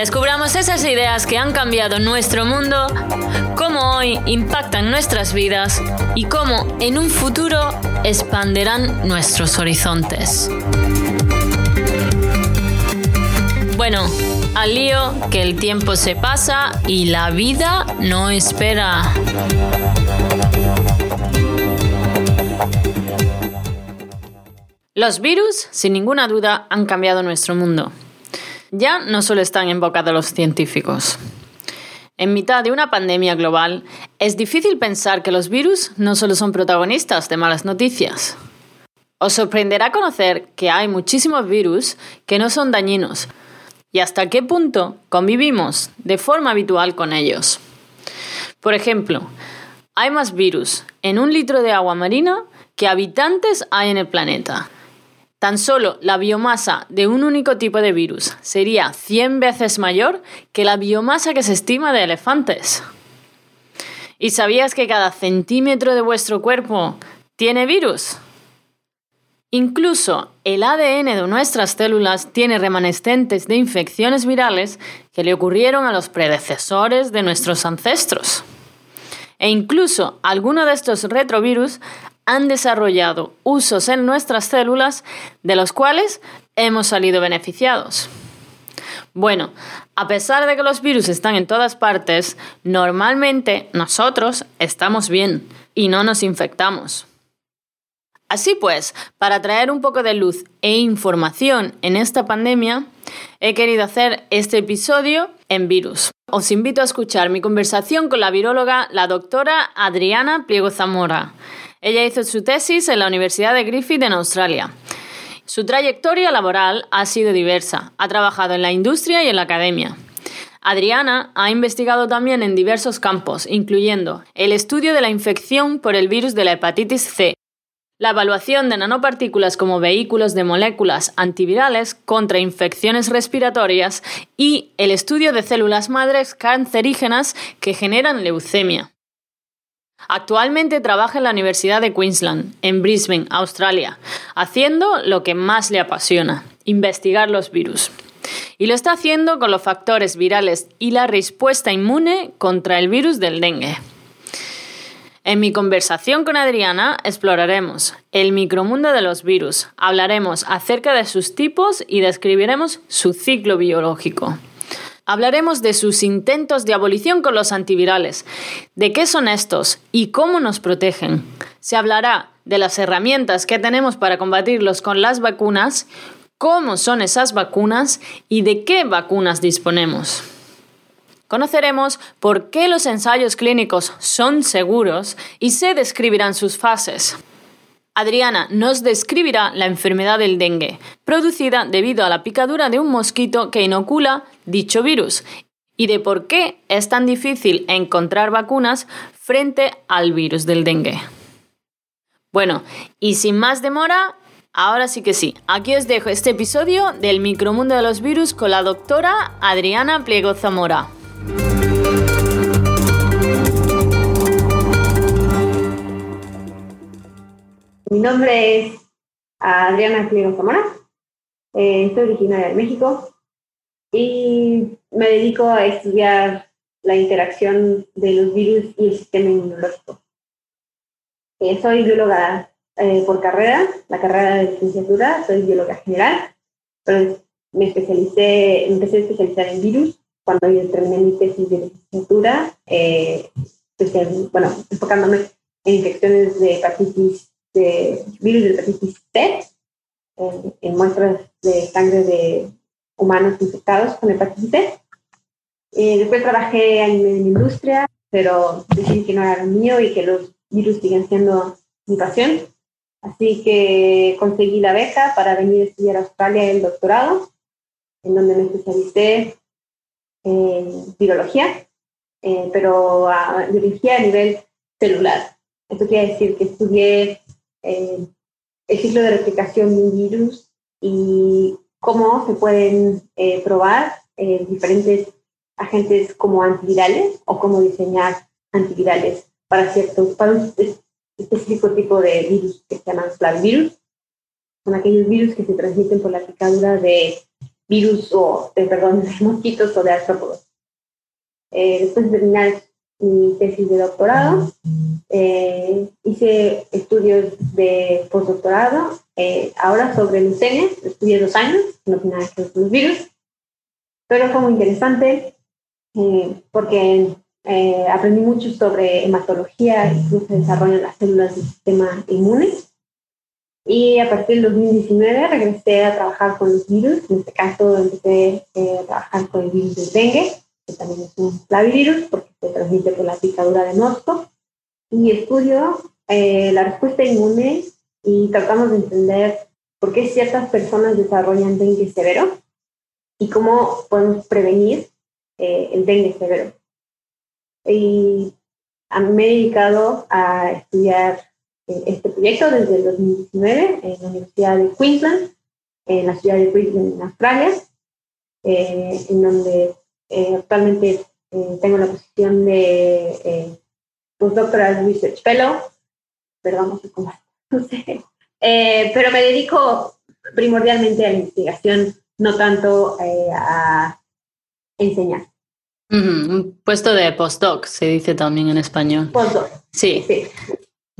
Descubramos esas ideas que han cambiado nuestro mundo, cómo hoy impactan nuestras vidas y cómo en un futuro expanderán nuestros horizontes. Bueno, al lío que el tiempo se pasa y la vida no espera. Los virus, sin ninguna duda, han cambiado nuestro mundo. Ya no solo están en boca de los científicos. En mitad de una pandemia global, es difícil pensar que los virus no solo son protagonistas de malas noticias. Os sorprenderá conocer que hay muchísimos virus que no son dañinos, y hasta qué punto convivimos de forma habitual con ellos. Por ejemplo, hay más virus en un litro de agua marina que habitantes hay en el planeta. Tan solo la biomasa de un único tipo de virus sería 100 veces mayor que la biomasa que se estima de elefantes. ¿Y sabías que cada centímetro de vuestro cuerpo tiene virus? Incluso el ADN de nuestras células tiene remanescentes de infecciones virales que le ocurrieron a los predecesores de nuestros ancestros. E incluso algunos de estos retrovirus han desarrollado usos en nuestras células de los cuales hemos salido beneficiados. Bueno, a pesar de que los virus están en todas partes, normalmente nosotros estamos bien y no nos infectamos. Así pues, para traer un poco de luz e información en esta pandemia, he querido hacer este episodio en virus. Os invito a escuchar mi conversación con la viróloga, la doctora Adriana Pliego Zamora. Ella hizo su tesis en la Universidad de Griffith en Australia. Su trayectoria laboral ha sido diversa. Ha trabajado en la industria y en la academia. Adriana ha investigado también en diversos campos, incluyendo el estudio de la infección por el virus de la hepatitis C, la evaluación de nanopartículas como vehículos de moléculas antivirales contra infecciones respiratorias y el estudio de células madres cancerígenas que generan leucemia. Actualmente trabaja en la Universidad de Queensland, en Brisbane, Australia, haciendo lo que más le apasiona, investigar los virus. Y lo está haciendo con los factores virales y la respuesta inmune contra el virus del dengue. En mi conversación con Adriana exploraremos el micromundo de los virus, hablaremos acerca de sus tipos y describiremos su ciclo biológico. Hablaremos de sus intentos de abolición con los antivirales, de qué son estos y cómo nos protegen. Se hablará de las herramientas que tenemos para combatirlos con las vacunas, cómo son esas vacunas y de qué vacunas disponemos. Conoceremos por qué los ensayos clínicos son seguros y se describirán sus fases. Adriana nos describirá la enfermedad del dengue, producida debido a la picadura de un mosquito que inocula dicho virus, y de por qué es tan difícil encontrar vacunas frente al virus del dengue. Bueno, y sin más demora, ahora sí que sí, aquí os dejo este episodio del micromundo de los virus con la doctora Adriana Pliego Zamora. Mi nombre es Adriana Pliego Zamora, eh, soy originaria de México y me dedico a estudiar la interacción de los virus y el sistema inmunológico. Eh, soy bióloga eh, por carrera, la carrera de licenciatura, soy bióloga general, pero me especialicé, empecé a especializar en virus cuando yo terminé mi tesis de licenciatura, eh, bueno, enfocándome en infecciones de hepatitis, de virus de hepatitis C, en, muestras de sangre de humanos infectados con hepatitis C. Eh, después trabajé en, en industria, pero decidí que no era lo mío y que los virus siguen siendo mi pasión. Así que conseguí la beca para venir a estudiar a Australia el doctorado, en donde me especialicé en virología, eh, pero a biología a nivel celular. Esto quiere decir que estudié eh, el ciclo de replicación de un virus y cómo se pueden eh, probar diferentes agentes como antivirales o cómo diseñar antivirales para ciertos, para un específico tipo de virus que se llaman flavivirus. Son aquellos virus que se transmiten por la picadura de virus o de, perdón, de mosquitos o de artrópodos. Eh, después de terminar mi tesis de doctorado, eh, hice estudios de postdoctorado, eh, ahora sobre leucemia, estudié dos años, no tiene nada que ver con los virus, pero fue muy interesante porque aprendí mucho sobre hematología y cómo se desarrollan las células del sistema inmune. Y a partir del 2019 regresé a trabajar con los virus, en este caso empecé a trabajar con el virus del dengue también es un se transmite por la picadura de mosco. Y estudio eh, la respuesta inmune y tratamos de entender por qué ciertas personas desarrollan dengue severo y cómo podemos prevenir eh, el dengue severo. Y me he dedicado a estudiar eh, este proyecto desde el 2019 en la Universidad de Queensland, en la ciudad de Queensland, en Australia, en donde eh, actualmente eh, tengo la posición de eh, postdoctoral research fellow, perdón, no sé cómo, no sé, eh, pero me dedico primordialmente a la investigación, no tanto a enseñar. Un puesto de postdoc, se dice también en español. Postdoc. Sí. sí.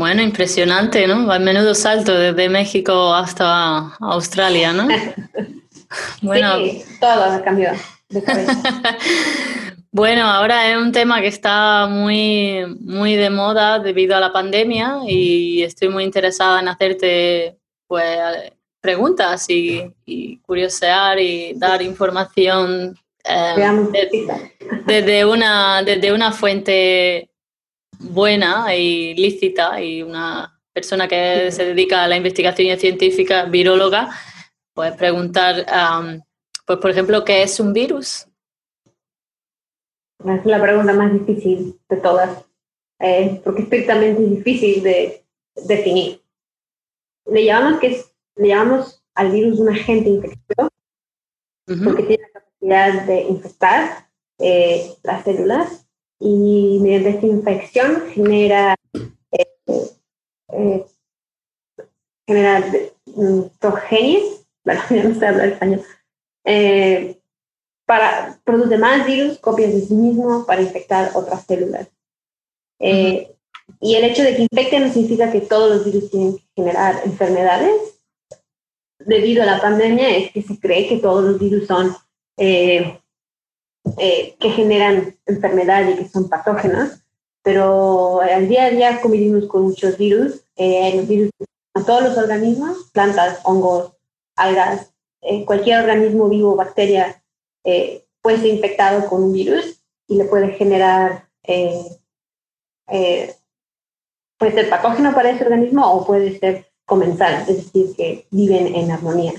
Bueno, impresionante, ¿no? Al menudo salto desde México hasta Australia, ¿no? bueno, sí, todo ha cambiado. bueno, ahora es un tema que está muy, muy de moda debido a la pandemia y estoy muy interesada en hacerte pues, preguntas y, curiosear y dar información eh, desde, una, desde una fuente buena y lícita y una persona que se dedica a la investigación científica, viróloga, pues preguntar pues, por ejemplo, ¿qué es un virus? Es la pregunta más difícil de todas, eh, porque estrictamente es difícil de definir. Le llamamos, que le llamamos al virus un agente infeccioso, porque tiene la capacidad de infectar eh, las células y mediante esta infección genera, eh, genera mm, progenies, bueno, ya no sé hablar español, eh, para, produce más virus, copias de sí mismo para infectar otras células. Eh, y el hecho de que infecten no significa que todos los virus tienen que generar enfermedades. Debido a la pandemia es que se cree que todos los virus son eh, que generan enfermedad y que son patógenos, pero al día a día convivimos con muchos virus, los virus a todos los organismos, plantas, hongos, algas, eh, cualquier organismo vivo, bacteria, eh, puede ser infectado con un virus y le puede generar, eh, puede ser patógeno para ese organismo o puede ser comensal, es decir, que viven en armonía.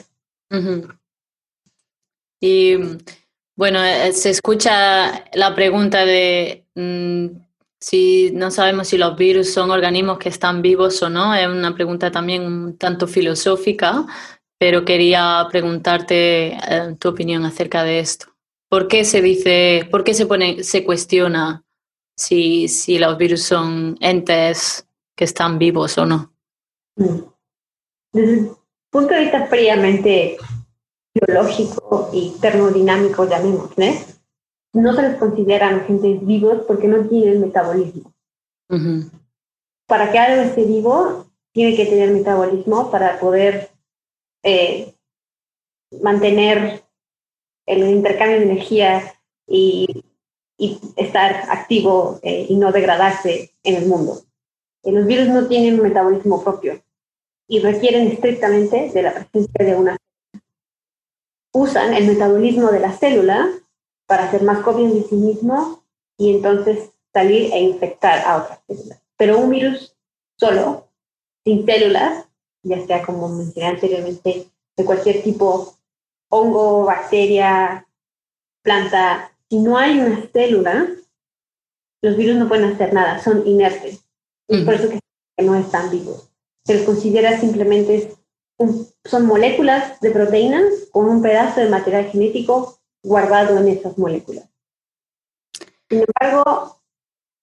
Y bueno, se escucha la pregunta de mm, si no sabemos si los virus son organismos que están vivos o no, es una pregunta también un tanto filosófica, pero quería preguntarte eh, tu opinión acerca de esto. ¿Por qué se dice, por qué se pone, se cuestiona si, si los virus son entes que están vivos o no? Mm. Desde el punto de vista fríamente biológico y termodinámico, llamémosle, no se les consideran agentes vivos porque no tienen metabolismo. Para que algo esté vivo, tiene que tener metabolismo para poder eh, mantener el intercambio de energía y, estar activo eh, y no degradarse en el mundo. Eh, los virus no tienen un metabolismo propio y requieren estrictamente de la presencia de una usan el metabolismo de la célula para hacer más copias de sí mismo y entonces salir e infectar a otras células. Pero un virus solo, sin células, ya sea como mencioné anteriormente, de cualquier tipo, hongo, bacteria, planta, si no hay una célula, los virus no pueden hacer nada, son inertes. Es por eso que no están vivos. Se les considera simplemente, son moléculas de proteínas con un pedazo de material genético guardado en esas moléculas. Sin embargo,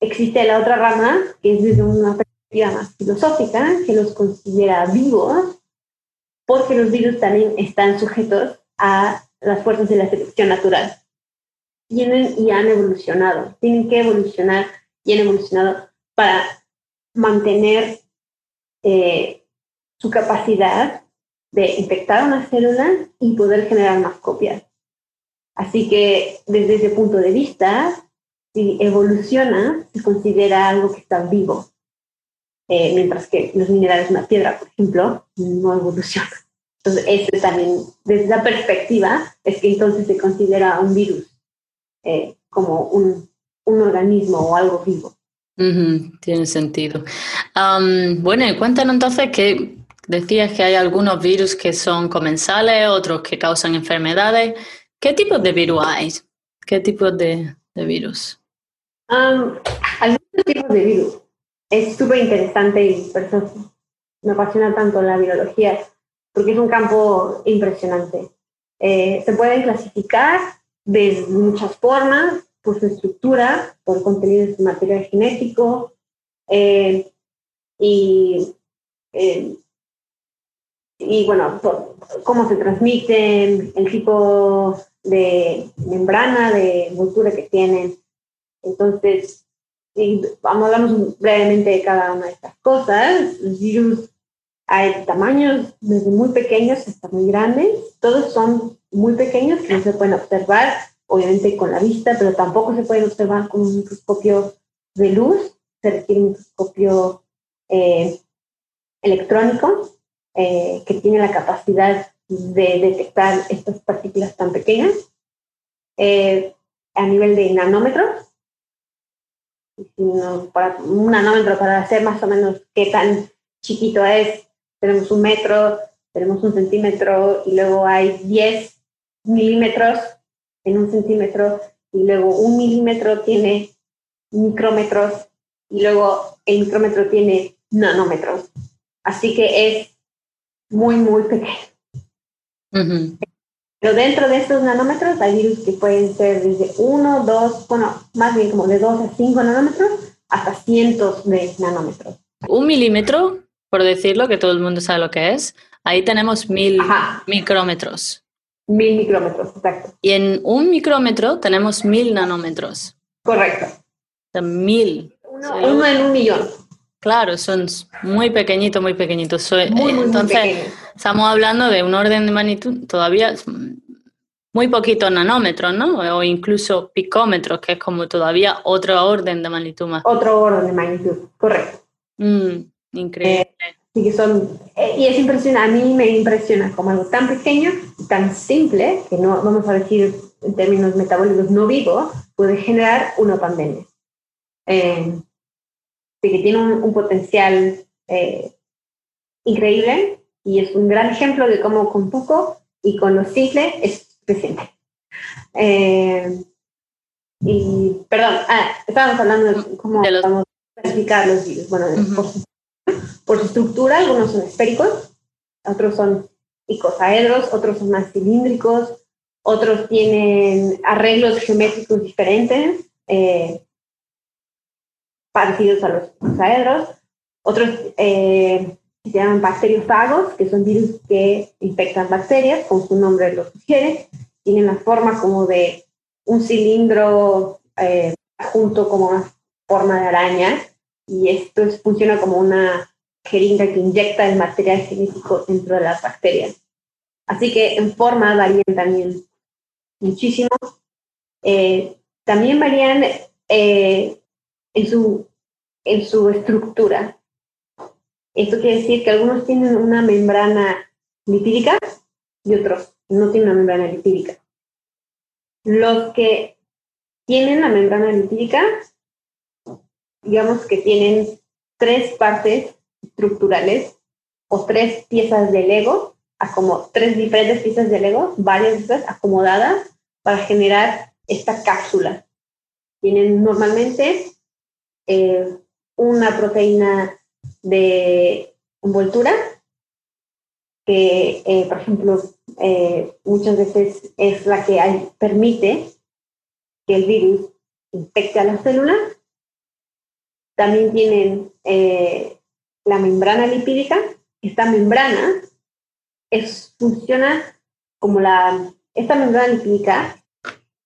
existe la otra rama, que es desde una perspectiva más filosófica, que los considera vivos, porque los virus también están sujetos a las fuerzas de la selección natural. Tienen y han evolucionado, tienen que evolucionar y han evolucionado para mantener eh, su capacidad de infectar una célula y poder generar más copias. Así que desde ese punto de vista, si evoluciona, se considera algo que está vivo. Eh, mientras que los minerales, una piedra, por ejemplo, no evoluciona. Entonces, eso también, desde esa perspectiva, es que entonces se considera un virus eh, como un, un, organismo o algo vivo. tiene sentido. bueno, y cuéntanos entonces que decías que hay algunos virus que son comensales, otros que causan enfermedades. ¿Qué tipos de virus hay? ¿Qué tipos de, de virus? algunos tipos de virus. Es súper interesante y por eso me apasiona tanto la biología, porque es un campo impresionante. Eh, se pueden clasificar de muchas formas, por su estructura, por contenido de su material genético eh, y, eh, y bueno, cómo se transmiten, el tipo de membrana, de envoltura que tienen. Entonces, vamos, hablamos brevemente de cada una de estas cosas. Virus hay tamaños desde muy pequeños hasta muy grandes. Todos son muy pequeños que no se pueden observar, obviamente con la vista, pero tampoco se pueden observar con un microscopio de luz. Se requiere un microscopio eh, electrónico eh, que tiene la capacidad de detectar estas partículas tan pequeñas eh, a nivel de nanómetros para un nanómetro para hacer más o menos qué tan chiquito es. Tenemos un metro, tenemos un centímetro y luego hay 10 milímetros en un centímetro y luego un milímetro tiene micrómetros y luego el micrómetro tiene nanómetros. Así que es muy, muy pequeño. Pero dentro de estos nanómetros hay virus que pueden ser desde 1, 2, bueno, más bien como de 2 a 5 nanómetros hasta cientos de nanómetros. Un milímetro, por decirlo, que todo el mundo sabe lo que es, ahí tenemos mil micrómetros. Mil micrómetros, exacto. Y en un micrómetro tenemos mil nanómetros. Correcto. mil. Uno, en un millón. Claro, son muy pequeñitos, muy pequeñitos. entonces, estamos hablando de un orden de magnitud todavía muy poquito nanómetros, ¿no? O incluso picómetros, que es como todavía otro orden de magnitud más. Otro orden de magnitud, correcto. Mm, increíble. Eh, que son, eh, y es impresionante, a mí me impresiona como algo tan pequeño, tan simple, que no vamos a decir en términos metabólicos no vivo, puede generar una pandemia. Eh, de que tiene un, potencial eh, increíble y es un gran ejemplo de cómo con poco y con lo simple es suficiente. Eh, y, perdón, ah, estábamos hablando de cómo de vamos a clasificar los virus. Bueno, por, su, por, su, estructura, algunos son esféricos, otros son icosaedros, otros son más cilíndricos, otros tienen arreglos geométricos diferentes. Eh, parecidos a los saedros. Otros eh, se llaman bacteriofagos, que son virus que infectan bacterias, como su nombre lo sugiere. Tienen la forma como de un cilindro eh, junto como una forma de araña y esto funciona como una jeringa que inyecta el material genético dentro de las bacterias. Así que en forma varían también muchísimo. Eh, también varían eh, en su, en su estructura. Esto quiere decir que algunos tienen una membrana lipídica y otros no tienen una membrana lipídica. Los que tienen la membrana lipídica, digamos que tienen tres partes estructurales o tres piezas de Lego, como tres diferentes piezas de Lego, varias de acomodadas para generar esta cápsula. Tienen normalmente eh, una proteína de envoltura que, eh, por ejemplo, eh, muchas veces es la que permite que el virus infecte a la célula. También tienen la membrana lipídica. Esta membrana es, funciona como la, esta membrana lipídica,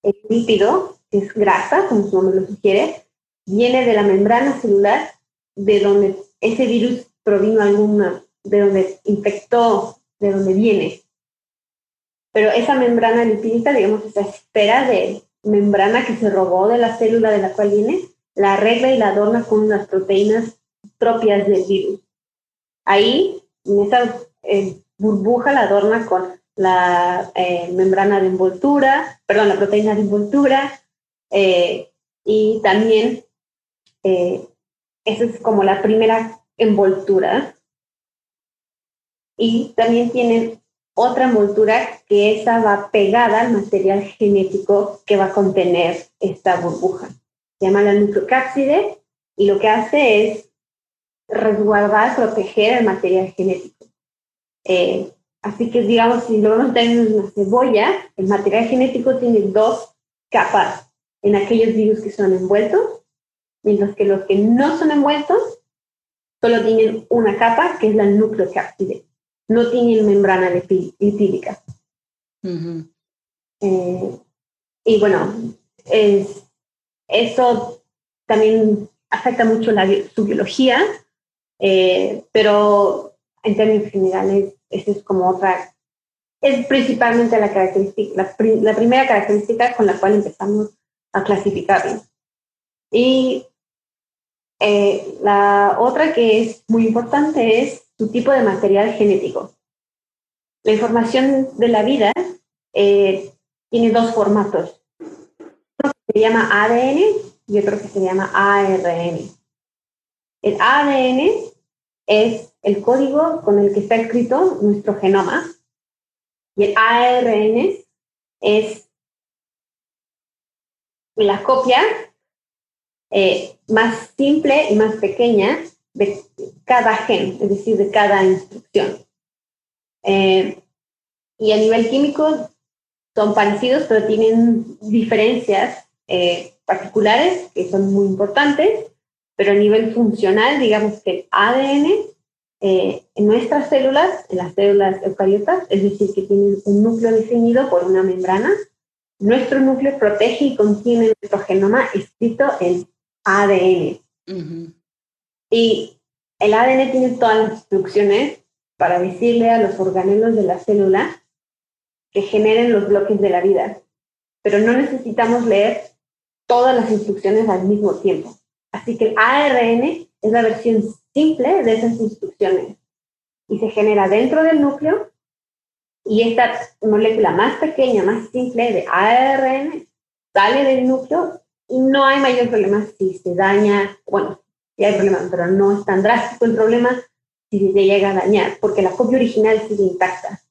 el lípido, es grasa, como su nombre lo sugiere, viene de la membrana celular de donde ese virus provino alguna, de donde infectó, de donde viene. Pero esa membrana lipídica, digamos, esa espera de membrana que se robó de la célula de la cual viene, la arregla y la adorna con las proteínas propias del virus. Ahí, en esa eh, burbuja, la adorna con la eh, membrana de envoltura, perdón, la proteína de envoltura, eh, y también esa es como la primera envoltura. Y también tienen otra envoltura que esa va pegada al material genético que va a contener esta burbuja. Se llama la nucleocápside y lo que hace es resguardar, proteger el material genético. Eh, así que, digamos, si lo vemos en una cebolla, el material genético tiene dos capas en aquellos virus que son envueltos, mientras que los que no son envueltos solo tienen una capa, que es la nucleocápside. No tienen membrana lipídica. Eh, y bueno, es, eso también afecta mucho la, su biología, eh, pero en términos generales, esa es como otra, es principalmente la característica, la, primera característica con la cual empezamos a clasificarlo. Y eh, la otra que es muy importante es su tipo de material genético. La información de la vida eh, tiene dos formatos. Uno que se llama ADN y otro que se llama ARN. El ADN es el código con el que está escrito nuestro genoma y el ARN es la copia eh, más simple y más pequeña de cada gen, es decir, de cada instrucción. Eh, y a nivel químico son parecidos, pero tienen diferencias eh, particulares que son muy importantes, pero a nivel funcional, digamos que el ADN en nuestras células, en las células eucariotas, es decir, que tienen un núcleo definido por una membrana, nuestro núcleo protege y contiene nuestro genoma escrito en ADN. Y el ADN tiene todas las instrucciones para decirle a los organelos de la célula que generen los bloques de la vida. Pero no necesitamos leer todas las instrucciones al mismo tiempo. Así que el ARN es la versión simple de esas instrucciones y se genera dentro del núcleo y esta molécula más pequeña, más simple de ARN sale del núcleo no hay mayor problema si se daña, bueno, sí hay problema, pero no es tan drástico el problema si se llega a dañar, porque la copia original sigue intacta.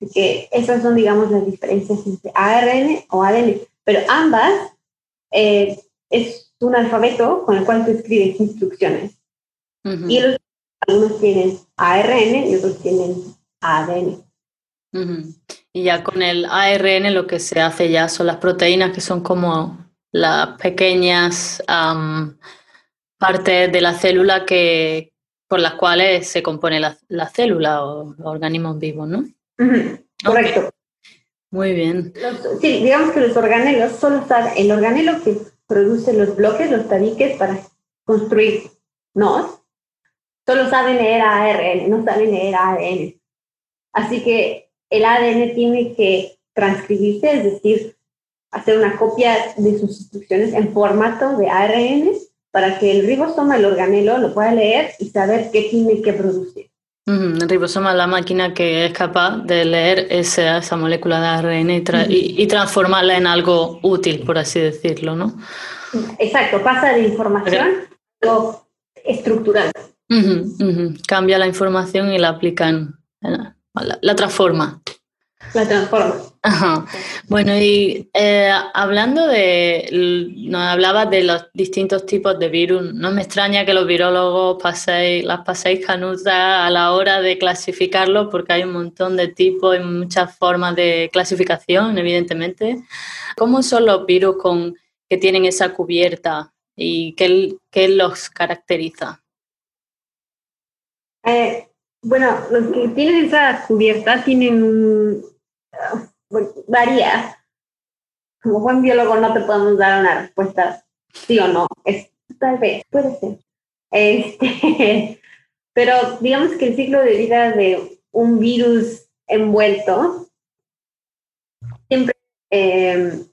Así que esas son, digamos, las diferencias entre ARN o ADN, pero ambas eh, es un alfabeto con el cual tú escribes instrucciones. Y algunos tienen ARN y otros tienen ADN. Y ya con el ARN lo que se hace ya son las proteínas que son como las pequeñas partes de la célula que, por las cuales se compone la, célula o los organismos vivos, ¿no? Correcto. Muy bien. sí, digamos que los organelos solo saben, el organelo que produce los bloques, los tabiques para construir ¿no? solo saben leer ARN, no saben leer ADN. Así que el ADN tiene que transcribirse, es decir, hacer una copia de sus instrucciones en formato de ARN para que el ribosoma, el organelo, lo pueda leer y saber qué tiene que producir. El ribosoma es la máquina que es capaz de leer esa, esa molécula de ARN y, transformarla en algo útil, por así decirlo, ¿no? Exacto, pasa de información a algo estructural. Cambia la información y la aplican, la, la transforma. La transforma. Bueno, y eh, hablando de, nos hablaba de los distintos tipos de virus, no me extraña que los virólogos paséis, las paséis canutas a la hora de clasificarlos, porque hay un montón de tipos y muchas formas de clasificación, evidentemente. ¿Cómo son los virus con, que tienen esa cubierta y qué, qué los caracteriza? Eh, bueno, los que tienen esa cubierta tienen un, varía. Como buen biólogo no te podemos dar una respuesta sí o no. Es, tal vez, puede ser. Este, pero digamos que el ciclo de vida de un virus envuelto siempre em,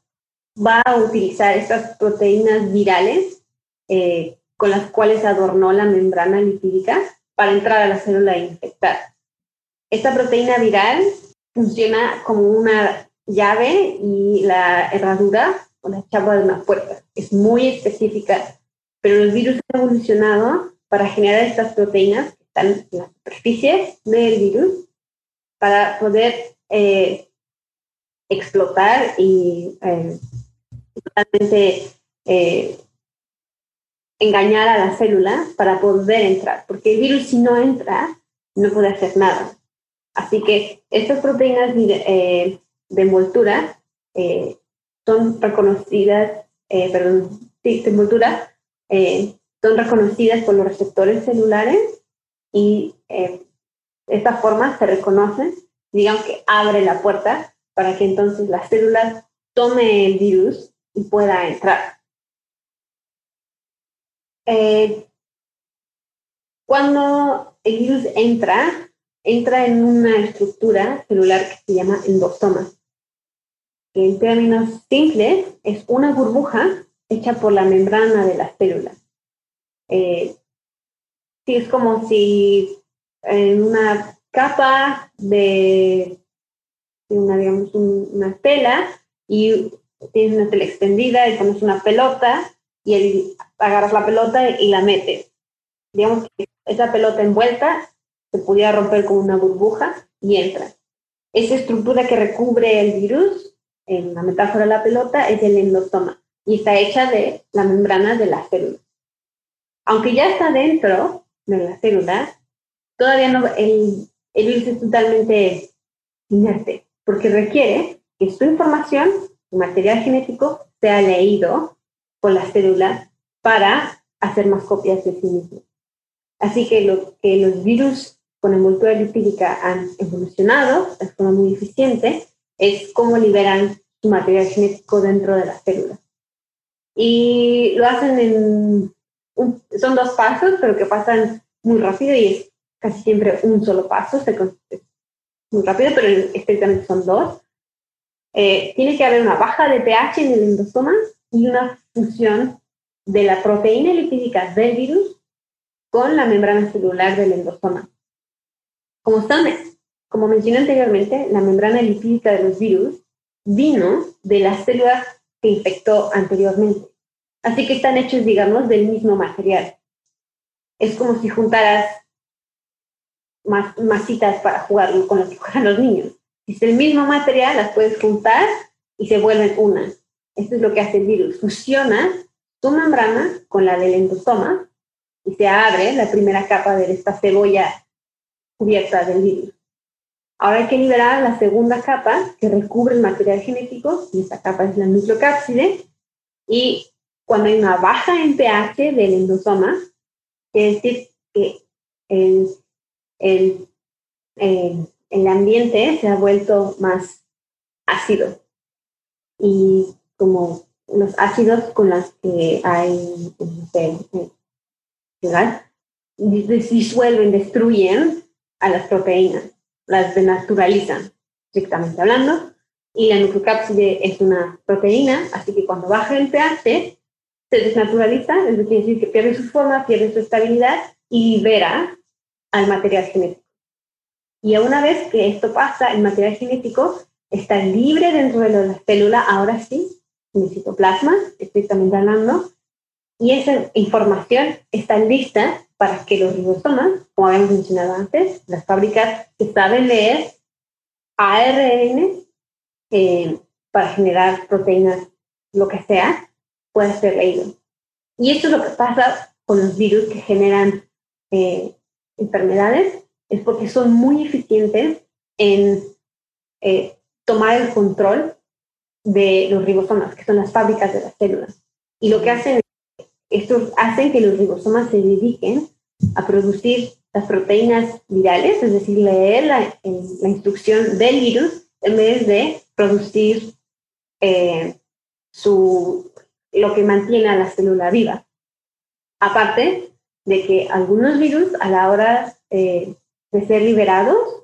va a utilizar estas proteínas virales eh, con las cuales adornó la membrana lipídica para entrar a la célula e infectar. Esta proteína viral funciona como una llave y la herradura o la chapa de una puerta. Es muy específica, pero los virus han evolucionado para generar estas proteínas que están en la superficie del virus para poder eh, explotar y eh, totalmente eh, engañar a la célula para poder entrar, porque el virus si no entra no puede hacer nada. Así que estas proteínas eh, de envoltura eh, son reconocidas, eh, perdón, de envoltura, son reconocidas por los receptores celulares y esta forma se reconocen, digamos que abre la puerta para que entonces la célula tome el virus y pueda entrar. cuando el virus entra, entra en una estructura celular que se llama endosoma, en términos simples es una burbuja hecha por la membrana de las células. Eh, es como si en una capa de, una, digamos, una tela y tienes una tela extendida y pones una pelota y agarras la pelota y la metes. Digamos que esa pelota envuelta se pudiera romper con una burbuja y entra. Esa estructura que recubre el virus, en la metáfora de la pelota, es el endosoma y está hecha de la membrana de la célula. Aunque ya está dentro de la célula, todavía no, el, el virus es totalmente inerte, porque requiere que su información, su material genético, sea leído por la célula para hacer más copias de sí mismo. Así que lo que los virus con envoltura lipídica han evolucionado de forma muy eficiente es cómo liberan su material genético dentro de la célula. Y lo hacen en, son dos pasos, pero que pasan muy rápido y es casi siempre un solo paso, se, muy rápido, pero estrictamente son dos. Eh, tiene que haber una baja de pH en el endosoma y una fusión de la proteína lipídica del virus con la membrana celular del endosoma. Como, como mencioné anteriormente, la membrana lipídica de los virus vino de las células que infectó anteriormente. Así que están hechos, digamos, del mismo material. Es como si juntaras más masitas para jugar con las que juegan los niños. Si es el mismo material, las puedes juntar y se vuelven una. Esto es lo que hace el virus. Fusiona su membrana con la del endosoma y se abre la primera capa de esta cebolla cubierta del virus. Ahora hay que liberar la segunda capa que recubre el material genético, y esta capa es la nucleocápside, y cuando hay una baja en pH del endosoma, quiere decir que el, el, el, ambiente se ha vuelto más ácido. Y como los ácidos con los que hay, no sé, disuelven, destruyen a las proteínas, las denaturalizan, estrictamente hablando, y la nucleocápside es una proteína, así que cuando baja el pH, se desnaturaliza, es decir, que pierde su forma, pierde su estabilidad y libera al material genético. Y una vez que esto pasa, el material genético está libre dentro de la célula, ahora sí, en el citoplasma, estrictamente hablando, y esa información está lista para que los ribosomas, como habíamos mencionado antes, las fábricas que saben leer ARN eh, para generar proteínas, lo que sea, puede ser leído. Y esto es lo que pasa con los virus que generan eh, enfermedades, es porque son muy eficientes en eh, tomar el control de los ribosomas, que son las fábricas de las células. Y lo que hacen, estos hacen que los ribosomas se dediquen a producir las proteínas virales, es decir, leer la, instrucción del virus en vez de producir eh, su, lo que mantiene a la célula viva. Aparte de que algunos virus a la hora eh, de ser liberados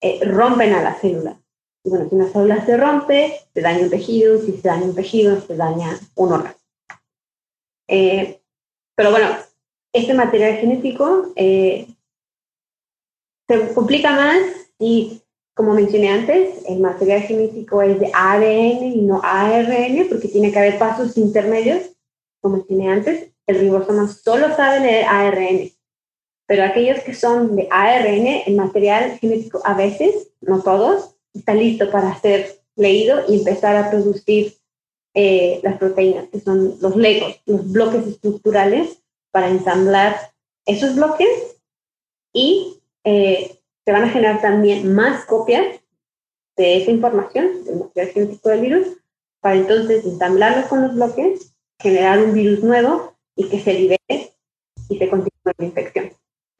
eh, rompen a la célula. Y bueno, si una célula se rompe, se daña un tejido, si se daña un tejido, se daña un órgano. Pero bueno, este material genético se complica más y como mencioné antes, el material genético es de ADN y no ARN porque tiene que haber pasos intermedios. Como mencioné antes, el ribosoma solo sabe leer ARN. Pero aquellos que son de ARN, el material genético a veces, no todos, está listo para ser leído y empezar a producir eh, las proteínas, que son los legos, los bloques estructurales para ensamblar esos bloques y eh, se van a generar también más copias de esa información, del material genético del virus, para entonces ensamblarlo con los bloques, generar un virus nuevo y que se libere y se continúe la infección.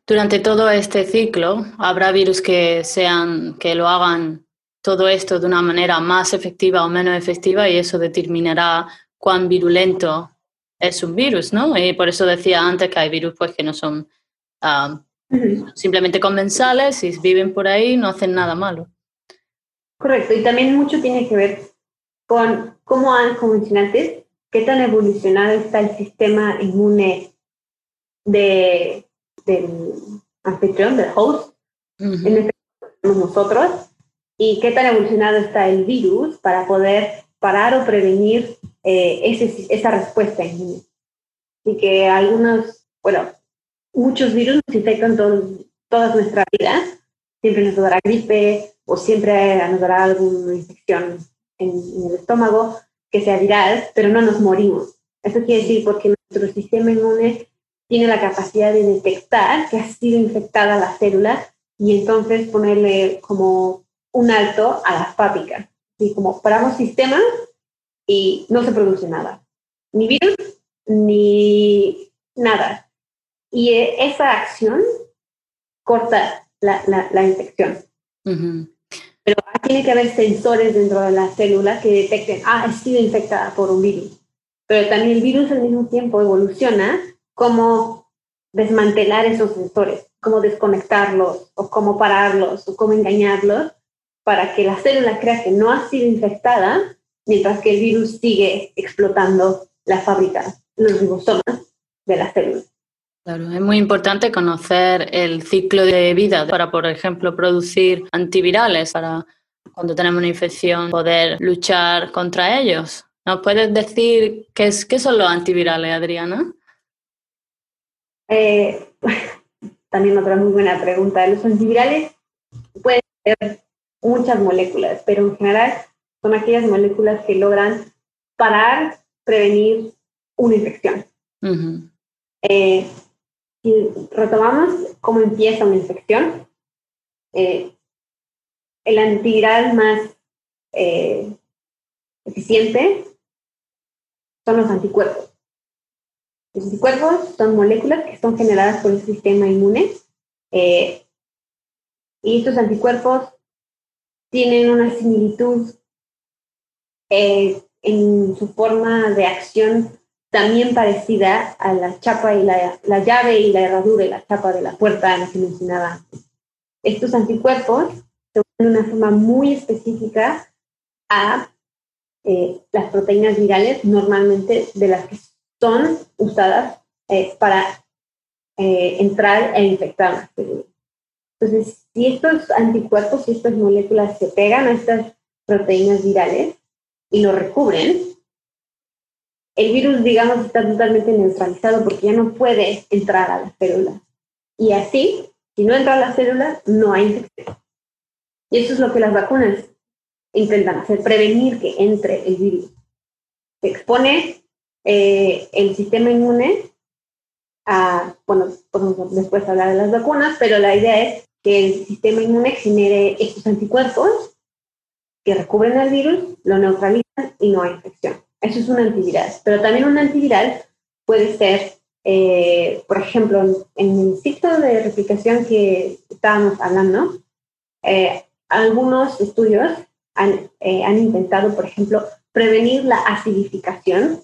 Durante todo este ciclo, habrá virus que sean, que lo hagan todo esto de una manera más efectiva o menos efectiva y eso determinará cuán virulento es un virus, ¿no? Y por eso decía antes que hay virus pues que no son ah, Simplemente comensales, y viven por ahí, no hacen nada malo. Correcto, y también mucho tiene que ver con cómo han, como antes, qué tan evolucionado está el sistema inmune de, del anfitrión, del host, en este nosotros, y qué tan evolucionado está el virus para poder parar o prevenir eh, ese, esa respuesta inmune. Y que algunos, bueno, muchos virus nos infectan toda nuestra vida. Siempre nos dará gripe o siempre nos dará alguna infección en, el estómago que sea viral, pero no nos morimos. Eso quiere decir porque nuestro sistema inmune tiene la capacidad de detectar que ha sido infectada la célula y entonces ponerle como un alto a la fábrica. Y como paramos sistema y no se produce nada. Ni virus, ni nada y e, esa acción corta la, la, infección. Pero tiene que haber sensores dentro de la célula que detecten, ah, he sido infectada por un virus. Pero también el virus al mismo tiempo evoluciona como desmantelar esos sensores, cómo desconectarlos o cómo pararlos o cómo engañarlos para que la célula crea que no ha sido infectada mientras que el virus sigue explotando la fábrica, los ribosomas de la célula. Claro, es muy importante conocer el ciclo de vida para, por ejemplo, producir antivirales para cuando tenemos una infección poder luchar contra ellos. ¿Nos puedes decir qué, es, qué son los antivirales, Adriana? Eh, también otra muy buena pregunta. Los antivirales pueden ser muchas moléculas, pero en general son aquellas moléculas que logran parar, prevenir una infección si retomamos cómo empieza una infección, eh, el antiviral más eh, eficiente son los anticuerpos. Los anticuerpos son moléculas que son generadas por el sistema inmune eh, y estos anticuerpos tienen una similitud en su forma de acción también parecida a la chapa y la, la llave y la herradura y la chapa de la puerta en la que mencionaba Estos anticuerpos se unen de una forma muy específica a eh, las proteínas virales, normalmente de las que son usadas eh, para eh, entrar e infectar Entonces, si estos anticuerpos y estas moléculas se pegan a estas proteínas virales y lo recubren, el virus, digamos, está totalmente neutralizado porque ya no puede entrar a la célula. Y así, si no entra a la célula, no hay infección. Y eso es lo que las vacunas intentan hacer, prevenir que entre el virus. Se expone eh, el sistema inmune a, bueno, podemos después hablar de las vacunas, pero la idea es que el sistema inmune genere estos anticuerpos que recubren al virus, lo neutralizan y no hay infección. Eso es un antiviral. Pero también un antiviral puede ser, eh, por ejemplo, en, el ciclo de replicación que estábamos hablando, eh, algunos estudios han, eh, han, intentado, por ejemplo, prevenir la acidificación,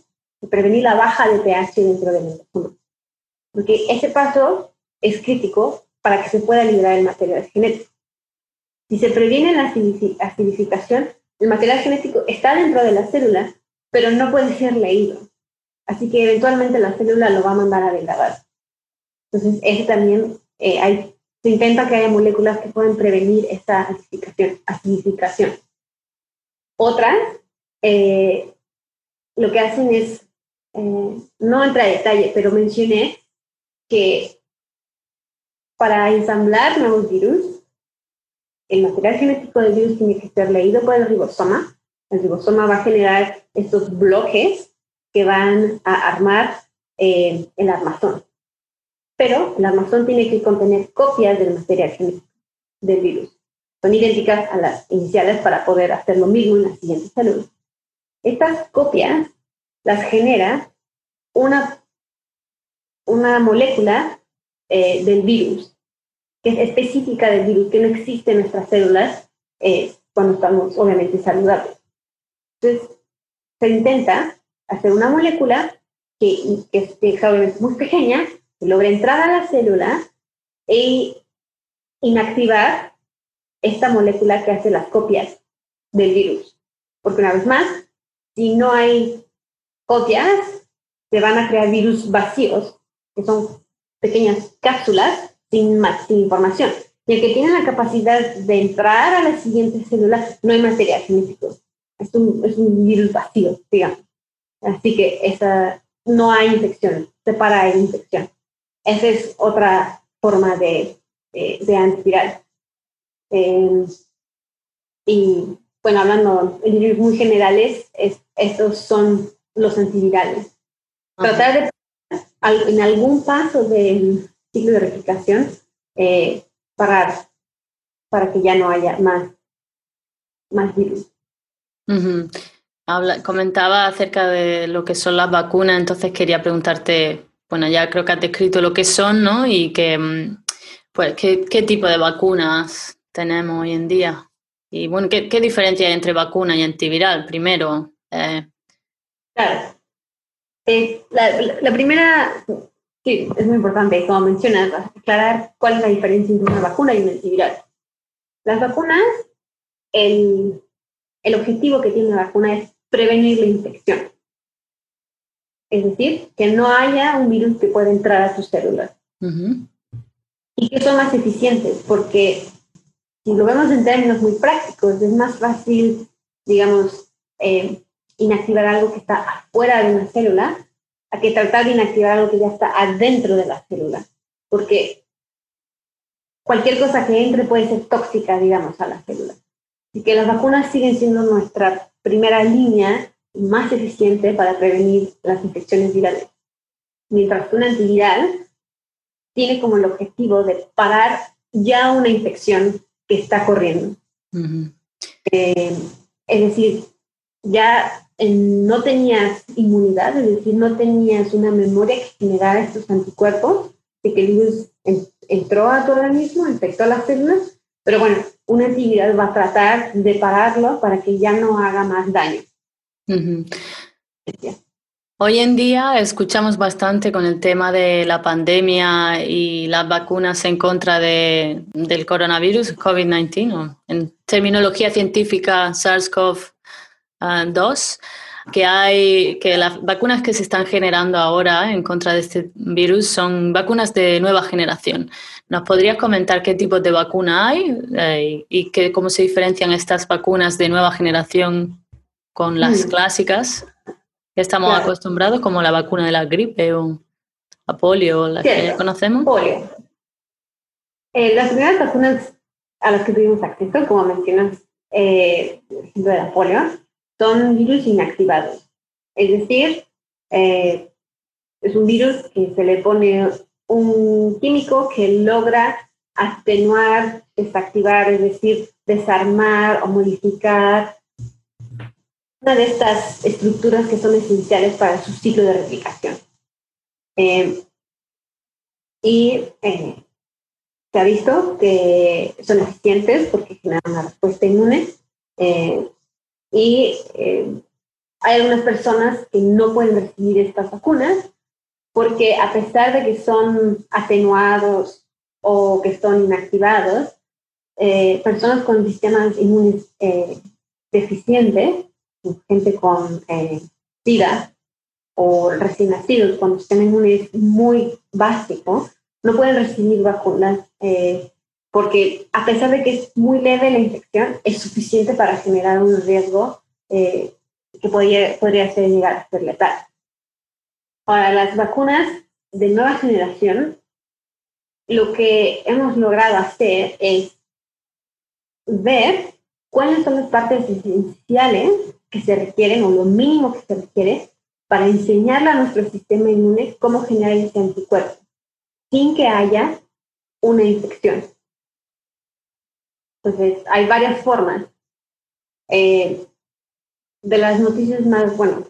prevenir la baja de pH dentro del intestino. Porque ese paso es crítico para que se pueda liberar el material genético. Si se previene la acidificación, el material genético está dentro de la célula, pero no puede ser leído. Así que eventualmente la célula lo va a mandar a degradar. Entonces, ese también eh, se intenta que haya moléculas que puedan prevenir esta acidificación. acidificación. Otras, eh, lo que hacen es, eh, no entra a detalle, pero mencioné que para ensamblar nuevos virus, el material genético del virus tiene que ser leído por el ribosoma. El ribosoma va a generar estos bloques que van a armar eh, el armazón. Pero el armazón tiene que contener copias del material genético del virus. Son idénticas a las iniciales para poder hacer lo mismo en la siguiente célula. Estas copias las genera una, una molécula eh, del virus, que es específica del virus, que no existe en nuestras células eh, cuando estamos obviamente saludables. Entonces, se intenta hacer una molécula que, que, es muy pequeña, que logra entrar a la célula e inactivar esta molécula que hace las copias del virus. Porque una vez más, si no hay copias, se van a crear virus vacíos, que son pequeñas cápsulas sin, sin información. Y el que tiene la capacidad de entrar a la siguiente célula, no hay material genético. Es un, es un virus vacío, digamos. Así que esa, no hay infección, separa la infección. Esa es otra forma de, de, antiviral. Em, y bueno, hablando en muy generales, estos son los antivirales. Tratar de en algún paso del ciclo de replicación eh, parar para que ya no haya más, más virus. Habla, comentaba acerca de lo que son las vacunas, entonces quería preguntarte, bueno, ya creo que has descrito lo que son, ¿no? Y que, mm, pues, ¿qué, qué tipo de vacunas tenemos hoy en día? Y bueno, ¿qué, qué diferencia hay entre vacuna y antiviral? Primero. Eh. Claro. Eh, la, la, primera, sí, es muy importante, como mencionas, aclarar cuál es la diferencia entre una vacuna y un antiviral. Las vacunas, el, el objetivo que tiene la vacuna es prevenir la infección. Es decir, que no haya un virus que pueda entrar a tus células. Y que son más eficientes, porque si lo vemos en términos muy prácticos, es más fácil, digamos, eh, inactivar algo que está afuera de una célula a que tratar de inactivar algo que ya está adentro de la célula. Porque cualquier cosa que entre puede ser tóxica, digamos, a la célula. Así que las vacunas siguen siendo nuestra primera línea más eficiente para prevenir las infecciones virales. Mientras que un antiviral tiene como el objetivo de parar ya una infección que está corriendo. Eh, es decir, ya no tenías inmunidad, es decir, no tenías una memoria que generara estos anticuerpos, de que el virus entró a tu organismo, infectó a las células, pero bueno, una actividad va a tratar de pararlo para que ya no haga más daño. Hoy en día escuchamos bastante con el tema de la pandemia y las vacunas en contra de, del coronavirus, COVID-19, en terminología científica SARS-CoV-2, que hay que las vacunas que se están generando ahora en contra de este virus son vacunas de nueva generación. ¿Nos podrías comentar qué tipos de vacuna hay eh, y que, cómo se diferencian estas vacunas de nueva generación con las mm. clásicas que estamos acostumbrados, como la vacuna de la gripe o la polio, las que ya conocemos? Polio. Eh, las primeras vacunas a los que tuvimos acceso, como mencionas, eh, ejemplo de la polio, son virus inactivados. Es decir, eh, es un virus que se le pone un químico que logra atenuar, desactivar, es decir, desarmar o modificar una de estas estructuras que son esenciales para su ciclo de replicación. Eh, y eh, se ha visto que son eficientes porque generan una respuesta inmune. Y hay algunas personas que no pueden recibir estas vacunas porque a pesar de que son atenuados o que son inactivados, personas con sistemas inmunes deficientes, gente con SIDA, o recién nacidos, están en un muy básico, no pueden recibir vacunas eh, porque a pesar de que es muy leve la infección, es suficiente para generar un riesgo eh, que podría, podría ser llegar a ser letal. Para las vacunas de nueva generación, lo que hemos logrado hacer es ver cuáles son las partes esenciales que se requieren o lo mínimo que se requiere para enseñarle a nuestro sistema inmune cómo generar ese anticuerpo sin que haya una infección. Entonces, hay varias formas. Eh, de las noticias más, bueno,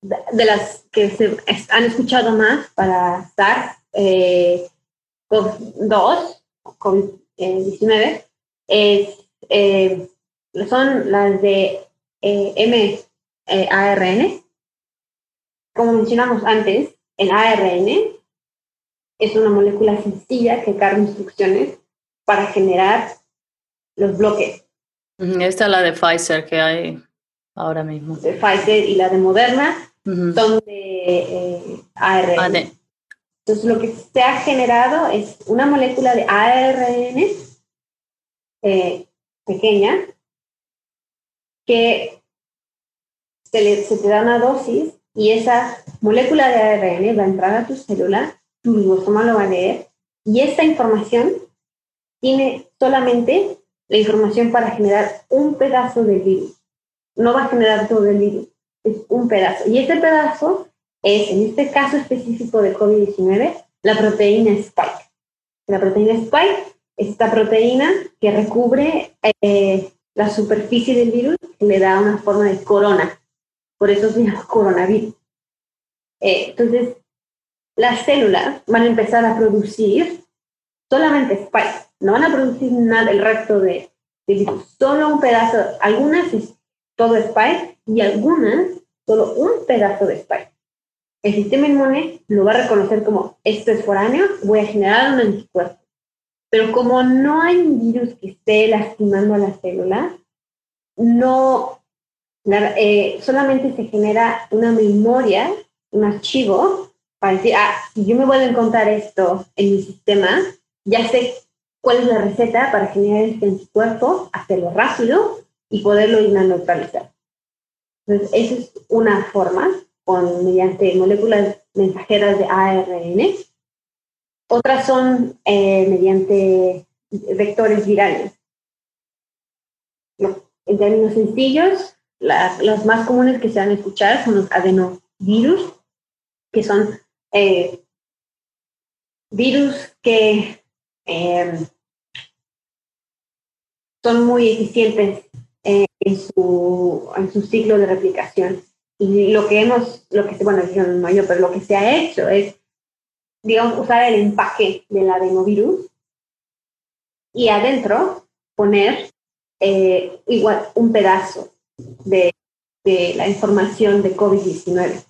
de, las que se han escuchado más para SARS eh, CoV-2, COVID-19, eh, son las de MARN, como mencionamos antes, el ARN es una molécula sencilla que carga instrucciones para generar los bloques. Esta es la de Pfizer que hay ahora mismo. De Pfizer y la de Moderna son de eh, ARN. Entonces lo que se ha generado es una molécula de ARN eh, pequeña que se, se te da una dosis y esa molécula de ARN va a entrar a tu célula, tu ribosoma lo va a leer y esta información tiene solamente la información para generar un pedazo del virus. No va a generar todo el virus, es un pedazo. Y ese pedazo es, en este caso específico de COVID-19, la proteína Spike. La proteína Spike es esta proteína que recubre eh, la superficie del virus, que le da una forma de corona por eso se llama coronavirus. Eh, entonces, las células van a empezar a producir solamente spike, no van a producir nada el resto de, virus, solo un pedazo, algunas es todo spike y algunas solo un pedazo de spike. El sistema inmune lo va a reconocer como esto es foráneo, voy a generar un anticuerpo. Pero como no hay virus que esté lastimando a la célula, no eh, solamente se genera una memoria, un archivo, para decir, ah, si yo me vuelvo a encontrar esto en mi sistema, ya sé cuál es la receta para generar este anticuerpo, hacerlo rápido y poderlo ir a neutralizar. Entonces, esa es una forma, con, mediante moléculas mensajeras de ARN. Otras son eh, mediante vectores virales. En términos sencillos, los más comunes que se han escuchado son los adenovirus, que son eh, virus que em, son muy eficientes en, su, en su ciclo de replicación. Y lo que hemos, lo que, bueno, yo no yo, pero lo que se ha hecho es, digamos, usar el empaque del adenovirus y adentro poner eh, igual un pedazo de, la información de COVID-19.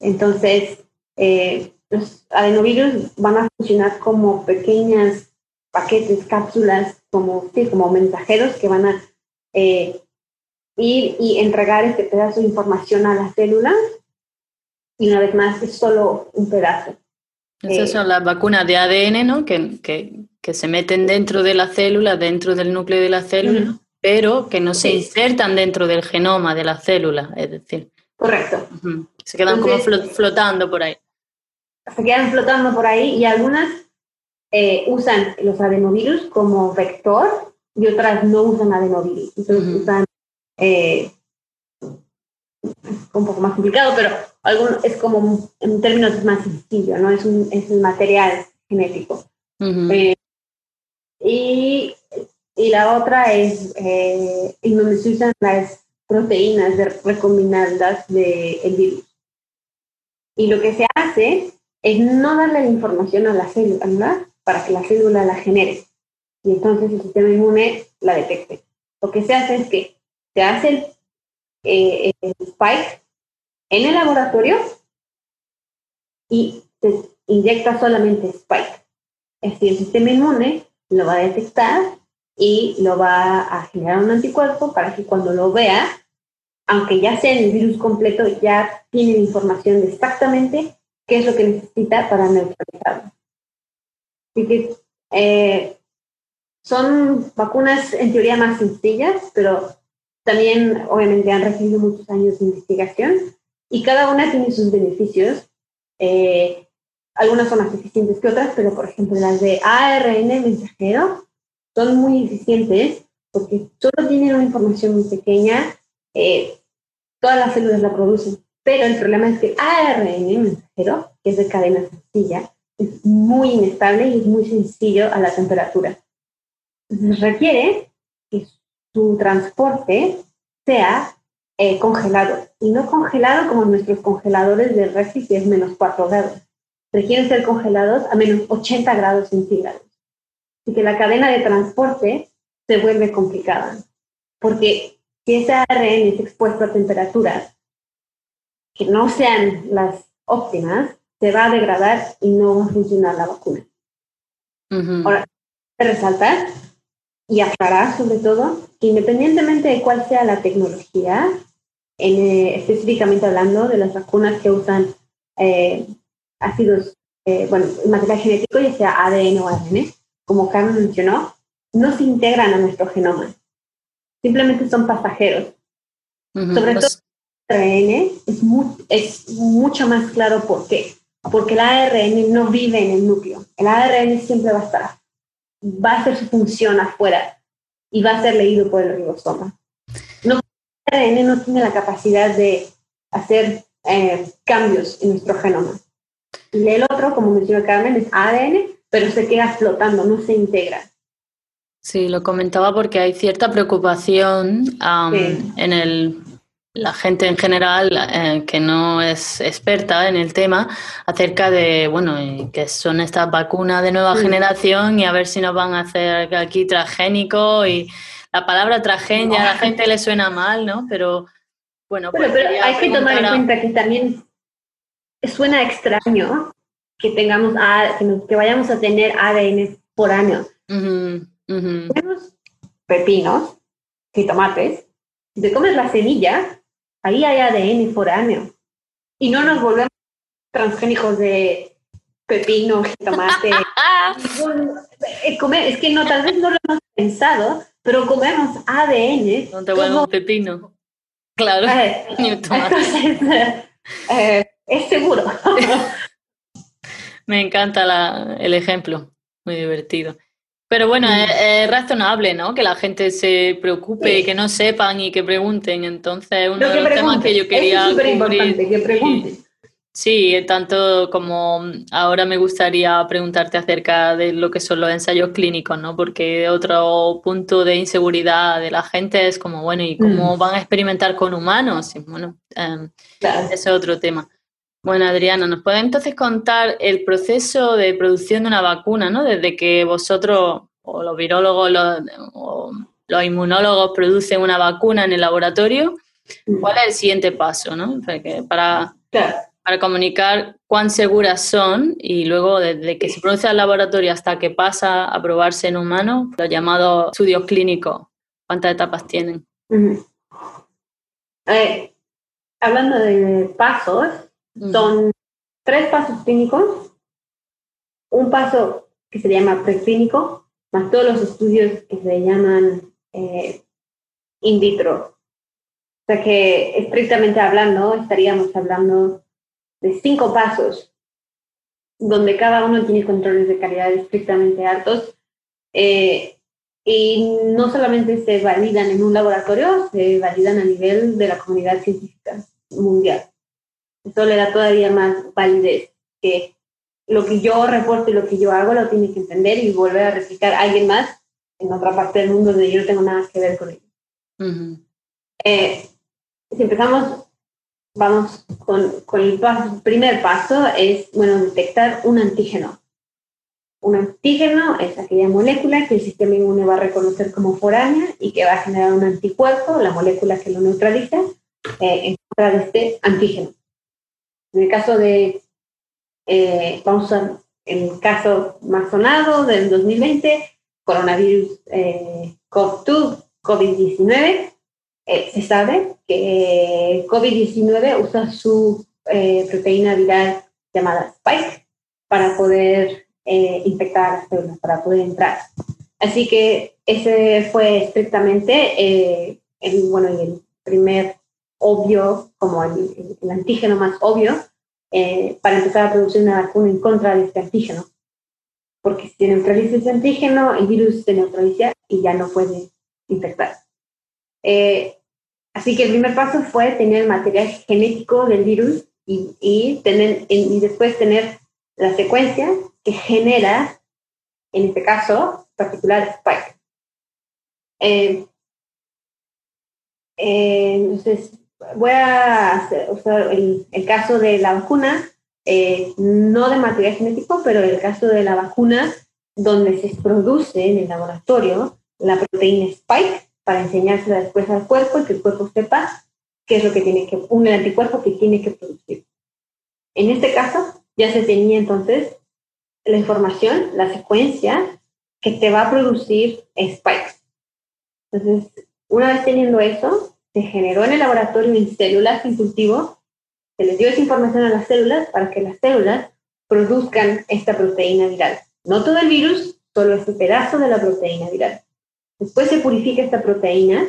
Entonces, eh, los adenovirus van a funcionar como pequeñas paquetes, cápsulas, como, como mensajeros que van a eh, ir y entregar este pedazo de información a la célula. Y una vez más, es solo un pedazo. Esas son las vacunas de ADN, ¿no? Que, que, que, se meten dentro de la célula, dentro del núcleo de la célula pero que no se insertan dentro del genoma de la célula, es decir. Correcto. Se quedan como flotando por ahí. Se quedan flotando por ahí y algunas eh, usan los adenovirus como vector y otras no usan adenovirus. Entonces usan, eh, un poco más complicado, pero algún, es como en términos más sencillo, ¿no? Es un, es un material genético. Eh, y, y, la otra es en donde se usan las proteínas de recombinadas del virus. Y lo que se hace es no darle la información a la célula para que la célula la genere. Y entonces el sistema inmune la detecte. Lo que se hace es que se hace el, eh, spike en el laboratorio y se inyecta solamente spike. Es decir, el sistema inmune lo va a detectar y lo va a generar un anticuerpo para que cuando lo vea, aunque ya sea el virus completo, ya tiene información exactamente qué es lo que necesita para neutralizarlo. Así que eh, son vacunas en teoría más sencillas, pero también obviamente han recibido muchos años de investigación y cada una tiene sus beneficios. Eh, algunas son más eficientes que otras, pero por ejemplo las de ARN mensajero son muy eficientes porque solo tienen una información muy pequeña, eh, todas las células la producen, pero el problema es que ARN mensajero, que es de cadena sencilla, es muy inestable y es muy sencillo a la temperatura. Entonces requiere que su transporte sea eh, congelado y no congelado como nuestros congeladores de refri que es menos 4 grados. Requieren ser congelados a menos 80 grados centígrados. Así que la cadena de transporte se vuelve complicada porque si ese ARN es expuesto a temperaturas que no sean las óptimas, se va a degradar y no va a funcionar la vacuna. Ahora, resaltar y aclarar sobre todo que independientemente de cuál sea la tecnología, eh, específicamente hablando de las vacunas que usan eh, ácidos, eh, bueno, material genético, ya sea ADN o ARN, como Carmen mencionó, no se integran a nuestro genoma. Simplemente son pasajeros. Sobre todo el ARN es, es mucho más claro por qué porque el ARN no vive en el núcleo. El ARN siempre va a estar, va a hacer su función afuera y va a ser leído por el ribosoma. No, el ARN no tiene la capacidad de hacer eh, cambios en nuestro genoma. Y el otro, como mencionó Carmen, es ADN, pero se queda flotando, no se integra. Sí, lo comentaba porque hay cierta preocupación en el la gente en general eh, que no es experta en el tema acerca de, bueno, que son estas vacunas de nueva generación y a ver si nos van a hacer aquí transgénico y la palabra transgen ya a la gente le suena mal, ¿no? Pero bueno, pues pero hay que tomar en cuenta que también suena extraño que tengamos que, vayamos a tener ADN por año. Tenemos pepinos y tomates. Te comes la semilla, Ahí hay ADN foráneo. Y no nos volvemos transgénicos de pepino, tomate. Eh, es que no, tal vez no lo hemos pensado, pero comemos ADN. No te vuelves pepino. Claro. Eh, eh, es seguro. Me encanta el ejemplo, muy divertido. Pero bueno, mm. es, razonable, ¿no? Que la gente se preocupe, y que no sepan y que pregunten. Entonces, uno de los temas que yo quería es importante, que pregunten. Sí, tanto como ahora me gustaría preguntarte acerca de lo que son los ensayos clínicos, ¿no? Porque otro punto de inseguridad de la gente es como, bueno, ¿y cómo mm. van a experimentar con humanos? Y bueno, em, ese es otro tema. Bueno, Adriana, ¿nos puede entonces contar el proceso de producción de una vacuna, ¿no? Desde que vosotros o los virólogos o los inmunólogos producen una vacuna en el laboratorio, ¿cuál es el siguiente paso, ¿no? Para, para comunicar cuán seguras son y luego desde que se produce el laboratorio hasta que pasa a probarse en humanos, los llamados estudios clínicos, ¿cuántas etapas tienen? Eh, hablando de pasos, son tres pasos clínicos, un paso que se llama preclínico, más todos los estudios que se llaman eh, in vitro. O sea que estrictamente hablando, estaríamos hablando de cinco pasos donde cada uno tiene controles de calidad estrictamente altos. Eh, y no solamente se validan en un laboratorio, se validan a nivel de la comunidad científica mundial. Eso le da todavía más validez, que lo que yo reporto y lo que yo hago lo tiene que entender y volver a replicar a alguien más en otra parte del mundo donde yo no tengo nada que ver con ello. Eh, si empezamos, vamos con, con el primer paso, es, bueno, detectar un antígeno. Un antígeno es aquella molécula que el sistema inmune va a reconocer como foránea y que va a generar un anticuerpo, la molécula que lo neutraliza, eh, en contra de este antígeno. En el caso de, eh, vamos a el caso más sonado del 2020, coronavirus eh, COVID-2, COVID-19, eh, se sabe que COVID-19 usa su eh, proteína viral llamada Spike para poder eh, infectar las células, para poder entrar. Así que ese fue estrictamente el, bueno, el primer obvio, como el, el antígeno más obvio, para empezar a producir una vacuna en contra de este antígeno. Porque si neutraliza ese antígeno, el virus se neutraliza y ya no puede infectar. Eh, así que el primer paso fue tener el material genético del virus y, y, tener, y después tener la secuencia que genera, en este caso particular, Spike. Eh, eh, entonces, voy a usar el, el, caso de la vacuna, no de material genético, pero el caso de la vacuna donde se produce en el laboratorio la proteína Spike para enseñársela después al cuerpo y que el cuerpo sepa qué es lo que tiene que, un anticuerpo que tiene que producir. En este caso, ya se tenía entonces la información, la secuencia que te va a producir spikes. Entonces, una vez teniendo eso, se generó en el laboratorio en células en cultivo, se les dio esa información a las células para que las células produzcan esta proteína viral. No todo el virus, solo este pedazo de la proteína viral. Después se purifica esta proteína,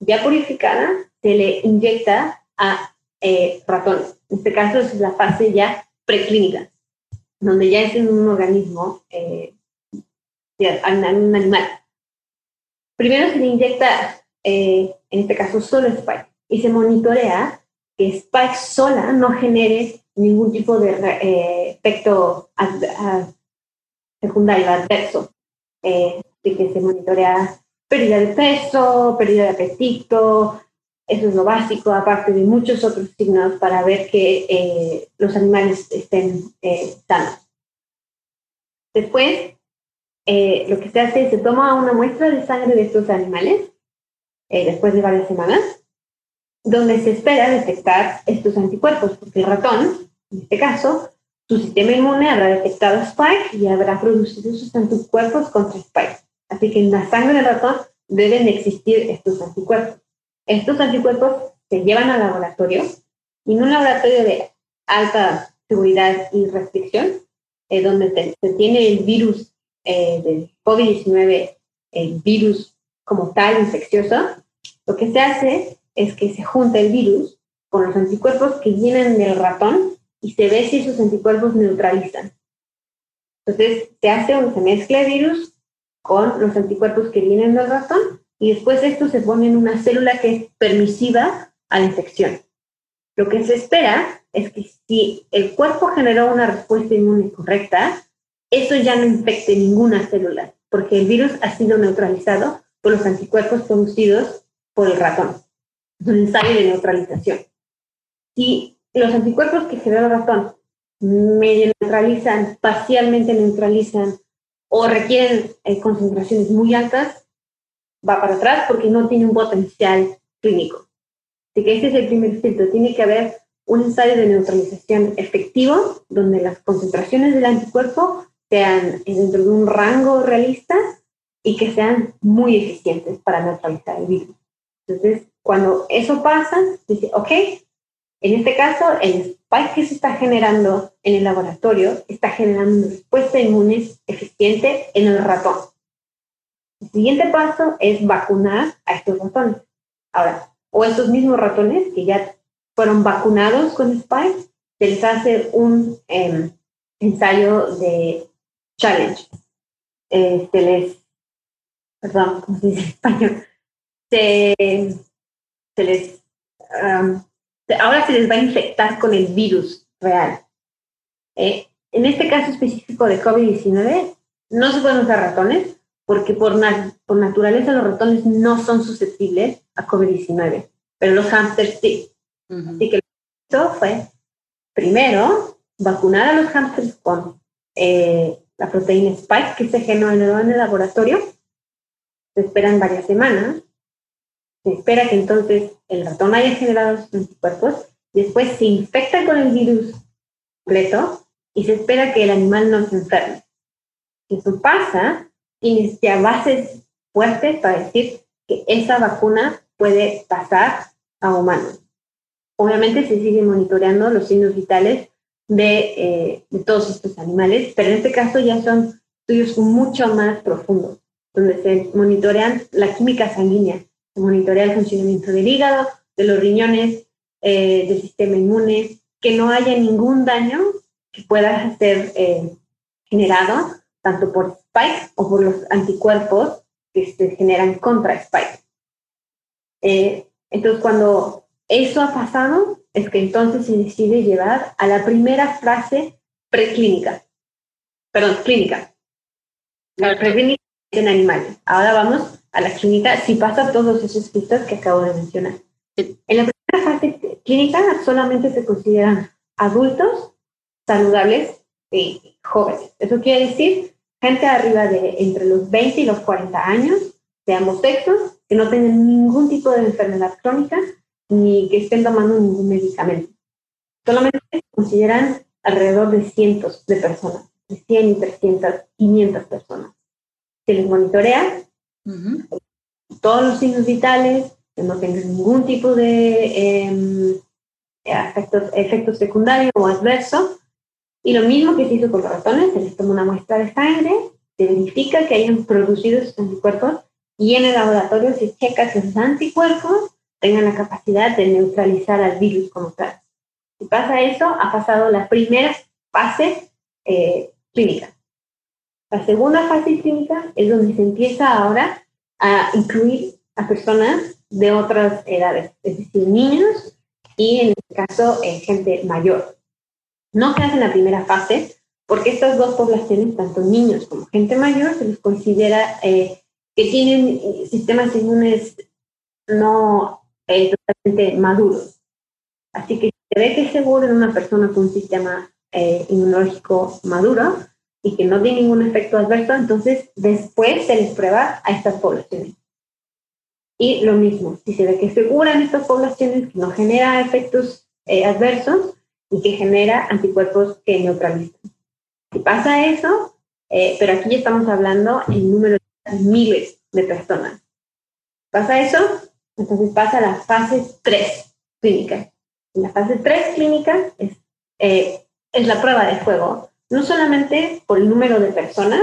ya purificada, se le inyecta a eh, ratones. En este caso es la fase ya preclínica, donde ya es en un organismo, eh, en un animal. Primero se le inyecta, eh, en este caso, solo Spike y se monitorea que Spike sola no genere ningún tipo de eh, efecto secundario, adverso. Eh, de que se monitorea pérdida de peso, pérdida de apetito, eso es lo básico, aparte de muchos otros signos para ver que eh, los animales estén eh, sanos. Después, eh, lo que se hace es se toma una muestra de sangre de estos animales, después de varias semanas, donde se espera detectar estos anticuerpos, porque el ratón, en este caso, su sistema inmune habrá detectado Spike y habrá producido sus anticuerpos contra Spike. Así que en la sangre del ratón deben existir estos anticuerpos. Estos anticuerpos se llevan al laboratorio y en un laboratorio de alta seguridad y restricción, eh, donde se tiene el virus eh, del COVID-19, el virus como tal infeccioso, lo que se hace es que se junta el virus con los anticuerpos que vienen del ratón y se ve si esos anticuerpos neutralizan. Entonces se hace un, se mezcla el virus con los anticuerpos que vienen del ratón y después esto se pone en una célula que es permisiva a la infección. Lo que se espera es que si el cuerpo generó una respuesta inmune correcta, eso ya no infecte ninguna célula, porque el virus ha sido neutralizado por los anticuerpos producidos por el ratón. Un ensayo de neutralización. Si los anticuerpos que generó el ratón medio neutralizan, parcialmente neutralizan o requieren eh, concentraciones muy altas, va para atrás porque no tiene un potencial clínico. Así que ese es el primer filtro. Tiene que haber un ensayo de neutralización efectivo donde las concentraciones del anticuerpo sean dentro de un rango realista y que sean muy eficientes para neutralizar el virus. Entonces, cuando eso pasa, dice, ok, en este caso, el spike que se está generando en el laboratorio está generando una respuesta inmune eficiente en el ratón. El siguiente paso es vacunar a estos ratones. Ahora, o estos mismos ratones que ya fueron vacunados con spike, se les hace un em, ensayo de challenge. se les, perdón, ¿cómo se dice en español? Se, les, ahora se les va a infectar con el virus real. Eh, en este caso específico de COVID-19, no se pueden usar ratones porque por, por naturaleza los ratones no son susceptibles a COVID-19, pero los hamsters sí. Así que lo que hizo fue, primero, vacunar a los hamsters con eh, la proteína Spike, que se generó en el laboratorio. Se esperan varias semanas. Se espera que entonces el ratón haya generado sus anticuerpos. Después se infecta con el virus completo y se espera que el animal no se enferme. Eso pasa, tienes ya bases fuertes para decir que esa vacuna puede pasar a humanos. Obviamente se siguen monitoreando los signos vitales eh, de, todos estos animales, pero en este caso ya son estudios mucho más profundos, donde se monitorean la química sanguínea, se monitorea el funcionamiento del hígado, de los riñones, eh, del sistema inmune, que no haya ningún daño que pueda ser eh, generado tanto por Spike o por los anticuerpos que se generan contra Spike. entonces, cuando eso ha pasado, es que entonces se decide llevar a la primera fase preclínica. Perdón, clínica. La preclínica en animales. Ahora vamos a la clínica si pasa todos esos pistas que acabo de mencionar. En la primera fase clínica solamente se consideran adultos saludables y jóvenes. Eso quiere decir gente arriba de entre los 20 y los 40 años, de ambos sexos, que no tienen ningún tipo de enfermedad crónica ni que estén tomando ningún medicamento. Solamente consideran alrededor de cientos de personas, de 100 y 300, 500 personas. Se les monitorea todos los signos vitales, no tengan ningún tipo de em, efectos, secundarios o adversos. Y lo mismo que se hizo con los ratones, se les toma una muestra de sangre, se verifica que hayan producido esos anticuerpos y en el laboratorio se checa que esos anticuerpos tengan la capacidad de neutralizar al virus como tal. Si pasa eso, ha pasado la primera fase eh, clínica. La segunda fase clínica es donde se empieza ahora a incluir a personas de otras edades, es decir, niños y en este caso eh, gente mayor. No se hace en la primera fase porque estas dos poblaciones, tanto niños como gente mayor, se les considera eh, que tienen sistemas inmunes no eh, totalmente maduros. Así que se ve que es seguro en una persona con un sistema eh, inmunológico maduro y que no tiene ningún efecto adverso, entonces después se les prueba a estas poblaciones. Y lo mismo, si se ve que es segura en estas poblaciones, que no genera efectos eh, adversos y que genera anticuerpos que neutralizan. Si pasa eso, pero aquí ya estamos hablando en número de miles de personas. Pasa eso, entonces pasa a la fase 3 clínica. La fase 3 clínica es, eh, es la prueba de fuego, no solamente por el número de personas,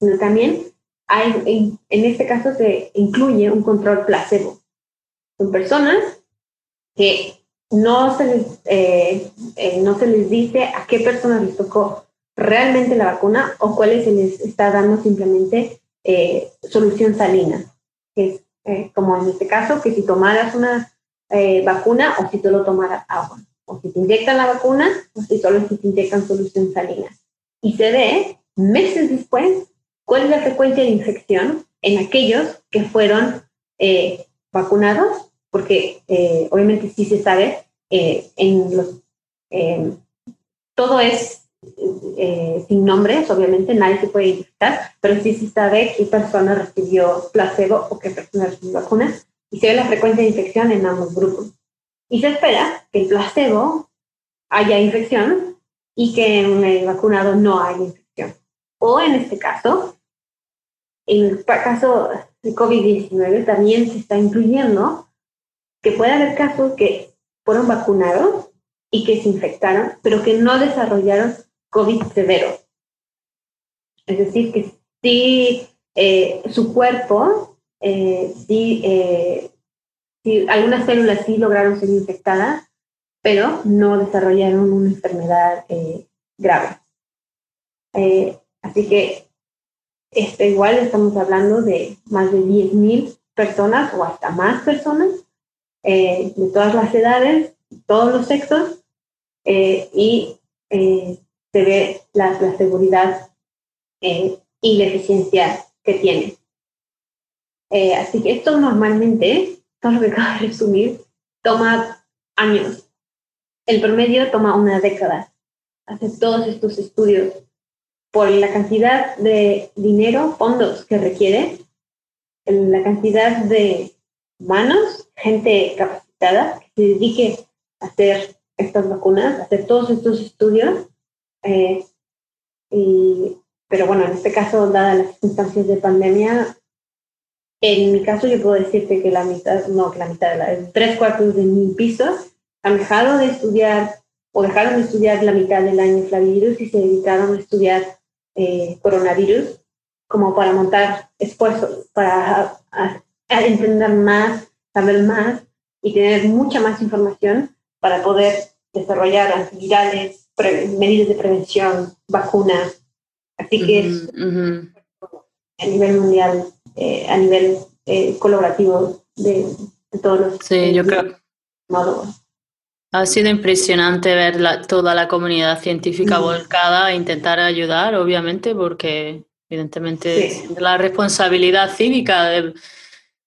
sino también hay, en, este caso se incluye un control placebo. Son personas que no se les, eh, eh, no se les dice a qué personas les tocó realmente la vacuna o cuáles se les está dando simplemente solución salina, que es eh, como en este caso, que si tomaras una eh, vacuna o si solo tomaras agua, o si te inyectan la vacuna o si solo si te inyectan solución salina. Y se ve meses después cuál es la frecuencia de infección en aquellos que fueron eh, vacunados, porque obviamente sí se sabe, en los, todo es eh, sin nombres, obviamente nadie se puede identificar, pero sí se sabe qué persona recibió placebo o qué persona recibió vacuna y se ve la frecuencia de infección en ambos grupos. Y se espera que el placebo haya infección y que en el vacunado no haya infección. O en este caso, en el caso de COVID-19 también se está incluyendo que puede haber casos que fueron vacunados y que se infectaron, pero que no desarrollaron COVID severo. Es decir, que si eh, su cuerpo, eh, eh, si, algunas células sí lograron ser infectadas, pero no desarrollaron una enfermedad grave. Eh, así que este, igual estamos hablando de más de 10.000 personas o hasta más personas eh, de todas las edades, todos los sexos, y se ve la, la seguridad y la eficiencia que tiene. así que esto normalmente, todo lo que acabo de resumir, toma años. El promedio toma una década. Hacer todos estos estudios por la cantidad de dinero, fondos que requiere, la cantidad de manos, gente capacitada que se dedique a hacer estas vacunas, a hacer todos estos estudios. Eh, pero bueno, en este caso, dadas las circunstancias de pandemia, en mi caso, yo puedo decirte que la mitad, no, que la mitad, la, tres cuartos de mi piso han dejado de estudiar o dejaron de estudiar la mitad del año flavivirus y se dedicaron a estudiar eh, coronavirus como para montar esfuerzos, para entender más, saber más y tener mucha más información para poder desarrollar antivirales, medidas de prevención, vacunas. Así que es a nivel mundial eh, a nivel eh, colaborativo de, todos los... Sí, yo creo. Ha sido impresionante ver toda la comunidad científica volcada e intentar ayudar, obviamente, porque evidentemente la responsabilidad cívica de,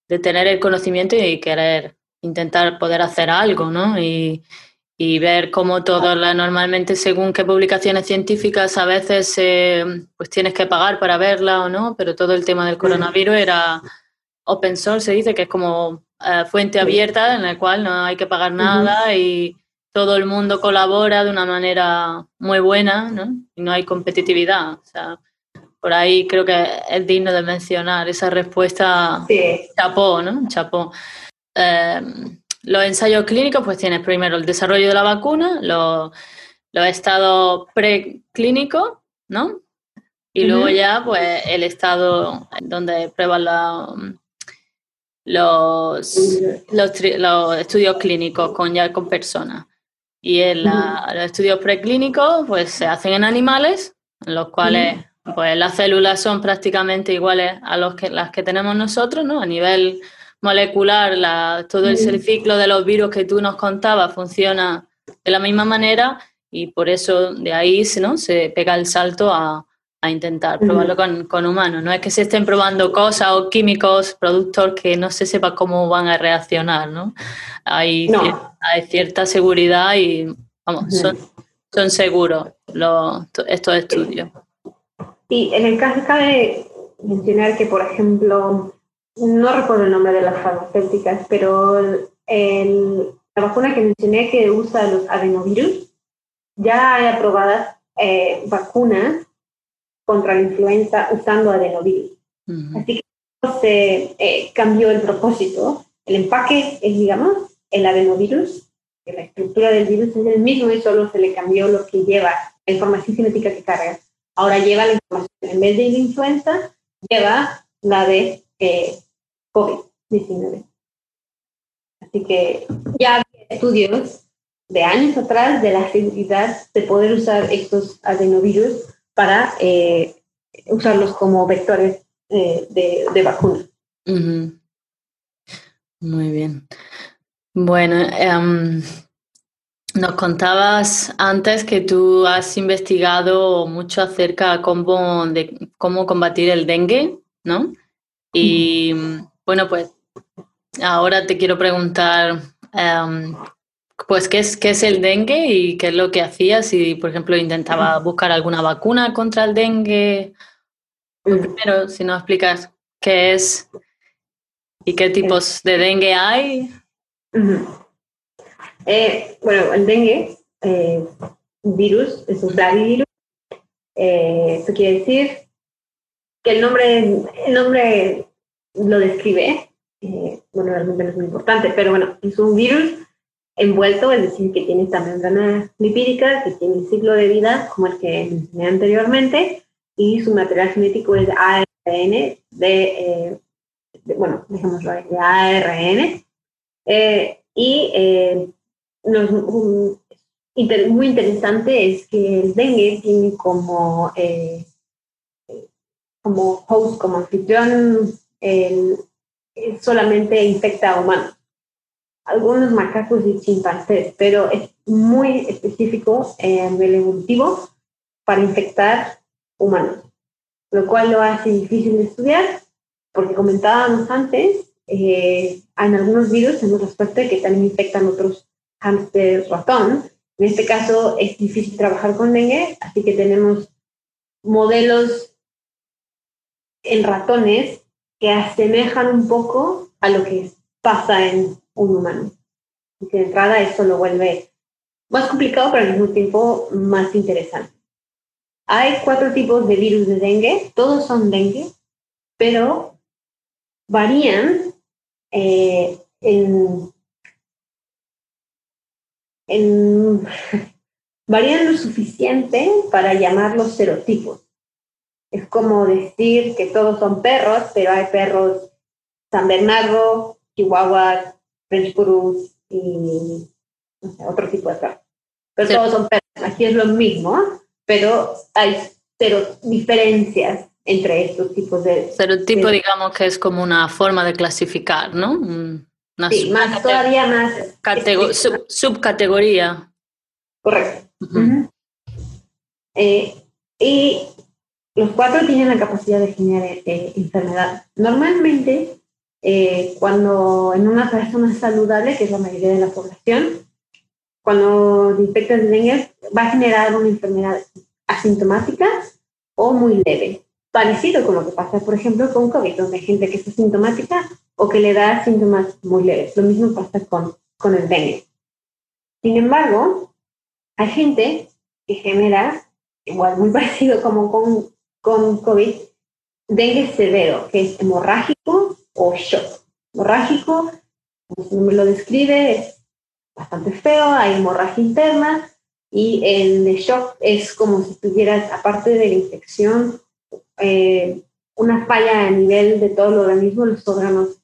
de, tener el conocimiento y querer intentar poder hacer algo, ¿no? Y, y ver cómo todo, la, normalmente según qué publicaciones científicas a veces eh, pues tienes que pagar para verla o no, pero todo el tema del coronavirus era open source, se dice que es como eh, fuente abierta en la cual no hay que pagar nada y todo el mundo colabora de una manera muy buena ¿no? y no hay competitividad. O sea, por ahí creo que es digno de mencionar esa respuesta chapó, ¿no? Chapó. Eh, los ensayos clínicos, pues tienes primero el desarrollo de la vacuna, los, estados preclínicos, ¿no? Y luego ya, pues, el estado donde prueban los, los, estudios clínicos con ya con personas. Y en los estudios preclínicos, pues, se hacen en animales, en los cuales, pues, las células son prácticamente iguales a los que, las que tenemos nosotros, ¿no? A nivel molecular, la, todo el ciclo de los virus que tú nos contabas funciona de la misma manera y por eso de ahí ¿no? se pega el salto a, a intentar probarlo con, con, humanos. No es que se estén probando cosas o químicos, productos que no se sepa cómo van a reaccionar, ¿no? Hay, hay cierta seguridad y vamos, son, son seguros los, estos estudios. Y en el caso cabe mencionar que, por ejemplo, no recuerdo el nombre de las farmacéuticas, pero el, la vacuna que mencioné que usa los adenovirus, ya hay aprobadas eh, vacunas contra la influenza usando adenovirus. Así que se eh, cambió el propósito. El empaque es, digamos, el adenovirus, que la estructura del virus es el mismo y solo se le cambió lo que lleva, la información genética que carga. Ahora lleva la información, en vez de la influenza, lleva la de eh, COVID-19. Así que ya había estudios de años atrás de la seguridad de poder usar estos adenovirus para eh, usarlos como vectores eh, de, de vacuna. Muy bien. Bueno, em, nos contabas antes que tú has investigado mucho acerca de cómo, de cómo combatir el dengue, ¿no? Y bueno, pues ahora te quiero preguntar, em, pues, ¿qué es, ¿qué es el dengue y qué es lo que hacías? Si, por ejemplo, intentaba buscar alguna vacuna contra el dengue. Primero, si nos explicas qué es y qué tipos de dengue hay. Eh, bueno, el dengue, eh, virus, es un flavivirus. Eh, eso quiere decir que el nombre, el nombre lo describe, eh, bueno, realmente no es muy importante, pero bueno, es un virus envuelto, es decir, que tiene esta membrana lipídica, que tiene un ciclo de vida como el que mencioné anteriormente, y su material genético es ARN de, eh, bueno, dejémoslo ahí, de ARN, eh, y muy interesante es que el dengue tiene como, eh, como host, como anfitrión, el, solamente infecta a humanos. Algunos macacos y chimpancés, pero es muy específico en el evolutivo para infectar humanos, lo cual lo hace difícil de estudiar, porque comentábamos antes, eh, en algunos virus tenemos la suerte que también infectan otros hamster ratón. En este caso es difícil trabajar con dengue, así que tenemos modelos en ratones que asemejan un poco a lo que pasa en un humano. Y que de entrada eso lo vuelve más complicado, pero al mismo tiempo más interesante. Hay cuatro tipos de virus de dengue, todos son dengue, pero varían eh, en, en, varían lo suficiente para llamarlos serotipos. Es como decir que todos son perros, pero hay perros San Bernardo, Chihuahua, French Purus y otro tipo de perros. Pero todos son perros. Aquí es lo mismo, pero hay cero diferencias entre estos tipos de... Serotipo, digamos que es como una forma de clasificar, ¿no? sí, más, todavía más... subcategoría. Correcto. Eh, y los cuatro tienen la capacidad de generar eh, enfermedad. Normalmente, eh, cuando en una persona saludable, que es la mayoría de la población, cuando infectas de dengue, va a generar una enfermedad asintomática o muy leve. Parecido con lo que pasa, por ejemplo, con COVID, donde hay gente que es asintomática o que le da síntomas muy leves. Lo mismo pasa con, con el dengue. Sin embargo, hay gente que genera, igual muy parecido como con con COVID, dengue severo, que es hemorrágico o shock. Hemorrágico, como su nombre lo describe, es bastante feo, hay hemorragia interna y el shock es como si tuvieras, aparte de la infección, eh, una falla a nivel de todo el organismo, los órganos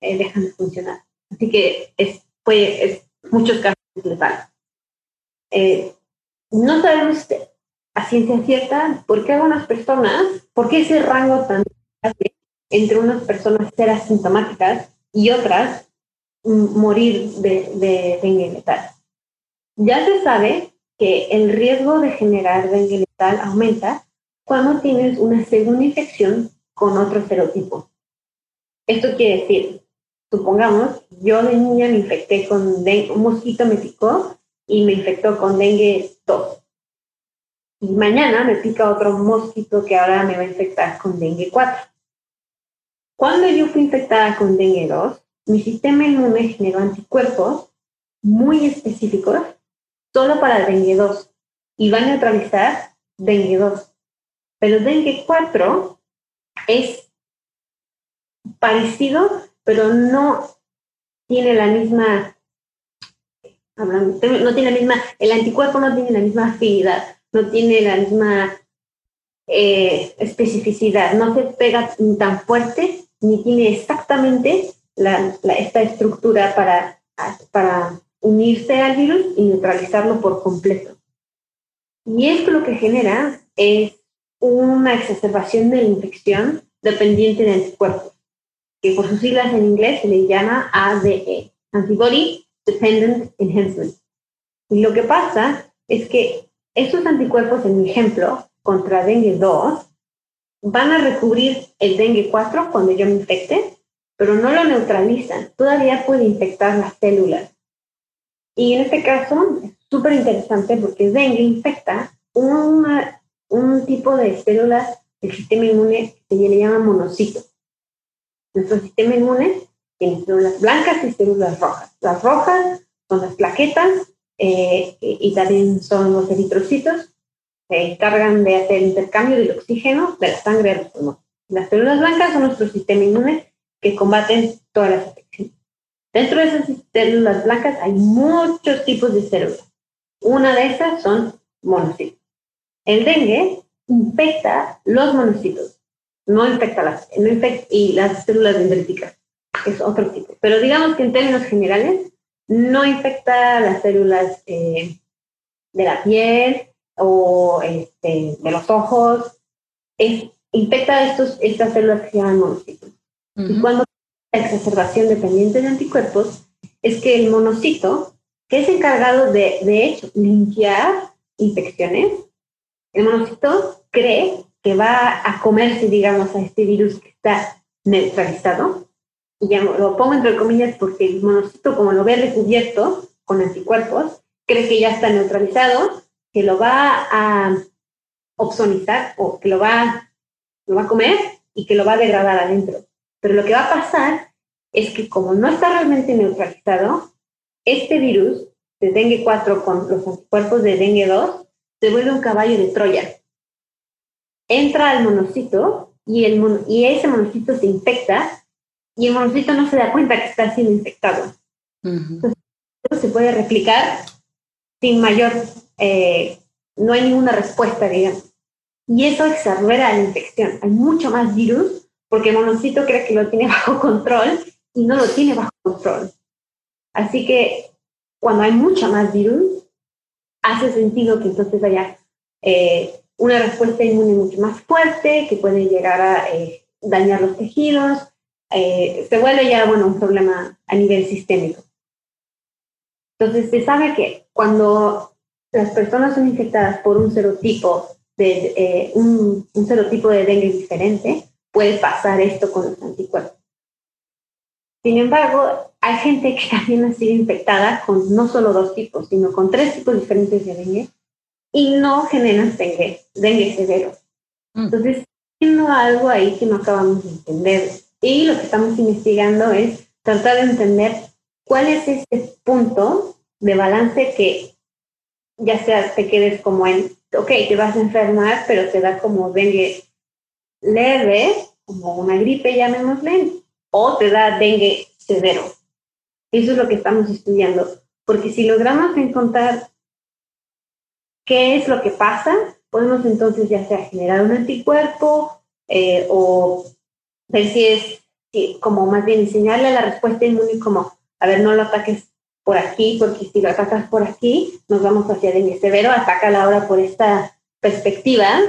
eh, dejan de funcionar. Así que es, puede, es muchos casos letal. Eh, no sabemos a ciencia cierta por qué algunas personas, por qué ese rango tan grande entre unas personas ser asintomáticas y otras morir de, de dengue letal. Ya se sabe que el riesgo de generar dengue letal aumenta cuando tienes una segunda infección con otro serotipo. Esto quiere decir, supongamos, yo de niña me infecté con dengue, un mosquito me picó y me infectó con dengue 2 y mañana me pica otro mosquito que ahora me va a infectar con dengue 4. Cuando yo fui infectada con dengue 2, mi sistema inmune generó anticuerpos muy específicos solo para dengue 2 y va a neutralizar dengue 2. Pero dengue 4 es parecido, pero no tiene la misma, no tiene la misma, el anticuerpo no tiene la misma afinidad no tiene la misma eh, especificidad, no se pega tan fuerte ni tiene exactamente esta estructura para, para unirse al virus y neutralizarlo por completo. Y esto lo que genera es una exacerbación de la infección dependiente de anticuerpos, que por sus siglas en inglés se le llama ADE, Antibody Dependent Enhancement. Y lo que pasa es que estos anticuerpos, en mi ejemplo, contra dengue 2, van a recubrir el dengue 4 cuando yo me infecte, pero no lo neutralizan. Todavía puede infectar las células. Y en este caso es súper interesante porque dengue infecta un tipo de células del sistema inmune que se le llama monocito. Nuestro sistema inmune tiene células blancas y células rojas. Las rojas son las plaquetas eh, y también son los eritrocitos, se encargan de hacer intercambio del oxígeno de la sangre a los pulmones. Las células blancas son nuestro sistema inmune que combaten todas las infecciones. Dentro de esas células blancas hay muchos tipos de células. Una de esas son monocitos. El dengue infecta los monocitos, no infecta las, no infecta, y las células dendríticas, es otro tipo. Pero digamos que en términos generales, no infecta las células eh, de la piel o este, de los ojos. Es, infecta estos, estas células que se llaman monocitos. Y cuando la exacerbación dependiente de anticuerpos, es que el monocito, que es encargado de, de hecho, limpiar infecciones, el monocito cree que va a comerse, digamos, a este virus que está neutralizado. Y lo pongo entre comillas porque el monocito, como lo ve recubierto con anticuerpos, cree que ya está neutralizado, que lo va a opsonizar o que lo va, lo va a comer y que lo va a degradar adentro. Pero lo que va a pasar es que como no está realmente neutralizado, este virus de dengue 4 con los anticuerpos de dengue 2 se vuelve un caballo de Troya. Entra al monocito y, el y ese monocito se infecta y el monocito no se da cuenta que está siendo infectado. Entonces, se puede replicar sin mayor, eh, no hay ninguna respuesta, digamos. Y eso exacerba la infección. Hay mucho más virus porque el monocito cree que lo tiene bajo control y no lo tiene bajo control. Así que cuando hay mucha más virus, hace sentido que entonces haya eh, una respuesta inmune mucho más fuerte, que puede llegar a eh, dañar los tejidos, eh, se vuelve ya, bueno, un problema a nivel sistémico. Entonces se sabe que cuando las personas son infectadas por un serotipo de, un, un serotipo de dengue diferente, puede pasar esto con los anticuerpos. Sin embargo, hay gente que también ha sido infectada con no solo dos tipos, sino con tres tipos diferentes de dengue y no generan dengue, dengue severo. Mm. Entonces, no algo ahí que no acabamos de entender. Y lo que estamos investigando es tratar de entender cuál es ese punto de balance que ya sea te quedes como en, ok, te vas a enfermar, pero te da como dengue leve, como una gripe, llamémosle, o te da dengue severo. Eso es lo que estamos estudiando, porque si logramos encontrar qué es lo que pasa, podemos entonces ya sea generar un anticuerpo eh, o ver si es como más bien enseñarle la respuesta inmune como, a ver, no lo ataques por aquí, porque si lo atacas por aquí, nos vamos hacia dengue severo, la ahora por esta perspectiva,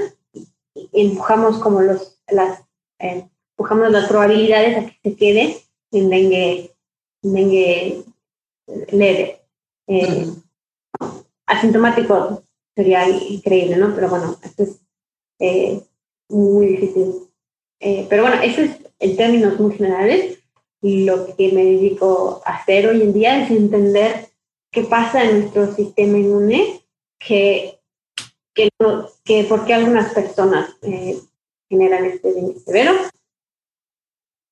empujamos como los, las, eh, empujamos las probabilidades a que se quede en dengue, dengue leve. Eh, asintomático sería increíble, ¿no? Pero bueno, esto es eh, muy difícil. Eh, pero bueno, eso es en términos muy generales. Lo que me dedico a hacer hoy en día es entender qué pasa en nuestro sistema inmune, que, que, que por qué algunas personas generan este dengue severo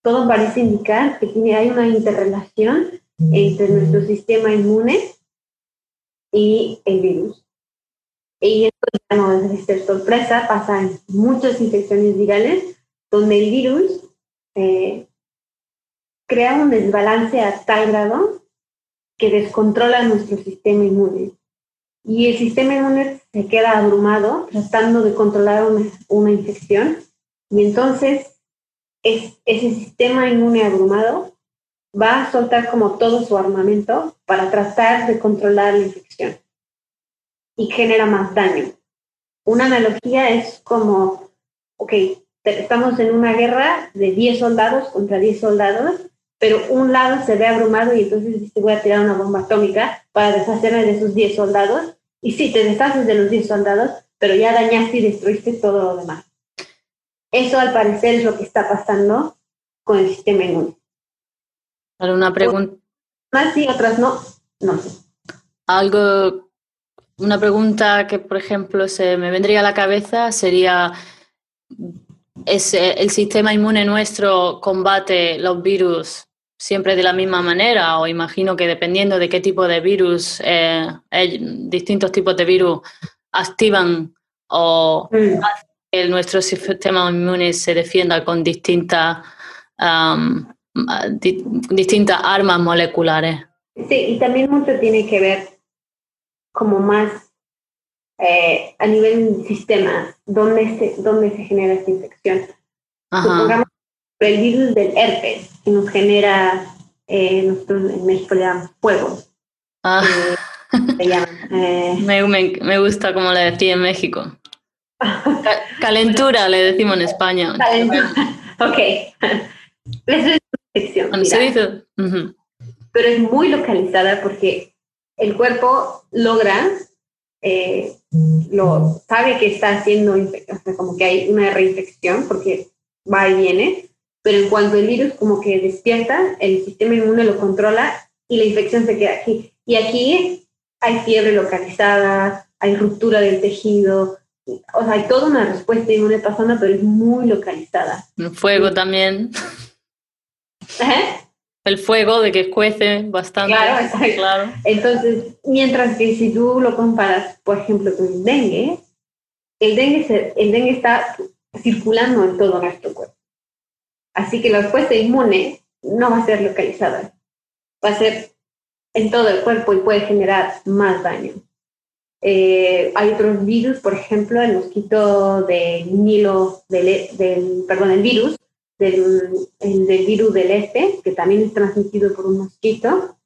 todo parece indicar que tiene, hay una interrelación entre nuestro sistema inmune y el virus. Y esto ya no debe ser sorpresa, pasa en muchas infecciones virales donde el virus eh, crea un desbalance a tal grado que descontrola nuestro sistema inmune. Y el sistema inmune se queda abrumado tratando de controlar una, una infección y entonces es, ese sistema inmune abrumado va a soltar como todo su armamento para tratar de controlar la infección y genera más daño. Una analogía es como, ok, estamos en una guerra de 10 soldados contra 10 soldados, pero un lado se ve abrumado y entonces dice voy a tirar una bomba atómica para deshacerme de esos 10 soldados. Y sí, te deshaces de los 10 soldados, pero ya dañaste y destruiste todo lo demás. Eso al parecer es lo que está pasando con el sistema inmune. una pregunta. Más sí, otras no. No sé. Algo, una pregunta que, por ejemplo, se me vendría a la cabeza sería, ¿es el sistema inmune nuestro combate los virus siempre de la misma manera? O imagino que dependiendo de qué tipo de virus, eh, distintos tipos de virus activan o mm que nuestro sistema inmune se defienda con distintas, distintas armas moleculares. Sí, y también mucho tiene que ver como más eh, a nivel sistema, dónde se, dónde se genera esta infección. Supongamos el virus del herpes, que nos genera, eh, nosotros en México le damos fuego. Ah. Eh, llaman. Me, me- me gusta como le decía en México. Ca- calentura le decimos en España. ok. Eso es una infección. Se pero es muy localizada porque el cuerpo logra, eh, lo sabe que está haciendo, o sea, como que hay una reinfección porque va y viene, pero en cuanto el virus como que despierta, el sistema inmune lo controla y la infección se queda aquí. Y aquí hay fiebre localizada, hay ruptura del tejido, o sea, hay toda una respuesta inmune pasando, pero es muy localizada. Fuego también. Ajá. El fuego de que cuece bastante. Claro. Entonces, mientras que si tú lo comparas, por ejemplo, con el dengue, el dengue, se- el dengue está circulando en todo nuestro cuerpo. Así que la respuesta inmune no va a ser localizada, va a ser en todo el cuerpo y puede generar más daño. Eh, hay otros virus, por ejemplo, el mosquito del Nilo, del, del- perdón, el virus, del, el del virus del este, que también es transmitido por un mosquito.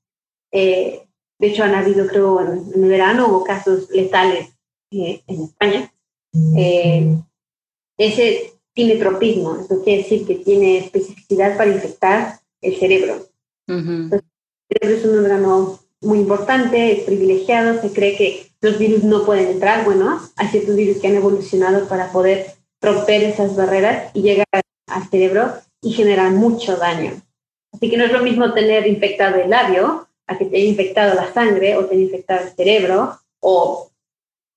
Eh, de hecho, han habido, creo, en, en el verano hubo casos letales eh, en España. Eh, ese tiene tropismo, eso quiere decir que tiene especificidad para infectar el cerebro. Ujú. El cerebro es un órgano muy importante, es privilegiado, se cree que los virus no pueden entrar. Bueno, hay ciertos virus que han evolucionado para poder romper esas barreras y llegar al cerebro y generar mucho daño. Así que no es lo mismo tener infectado el labio a que te haya infectado la sangre o te haya infectado el cerebro. O,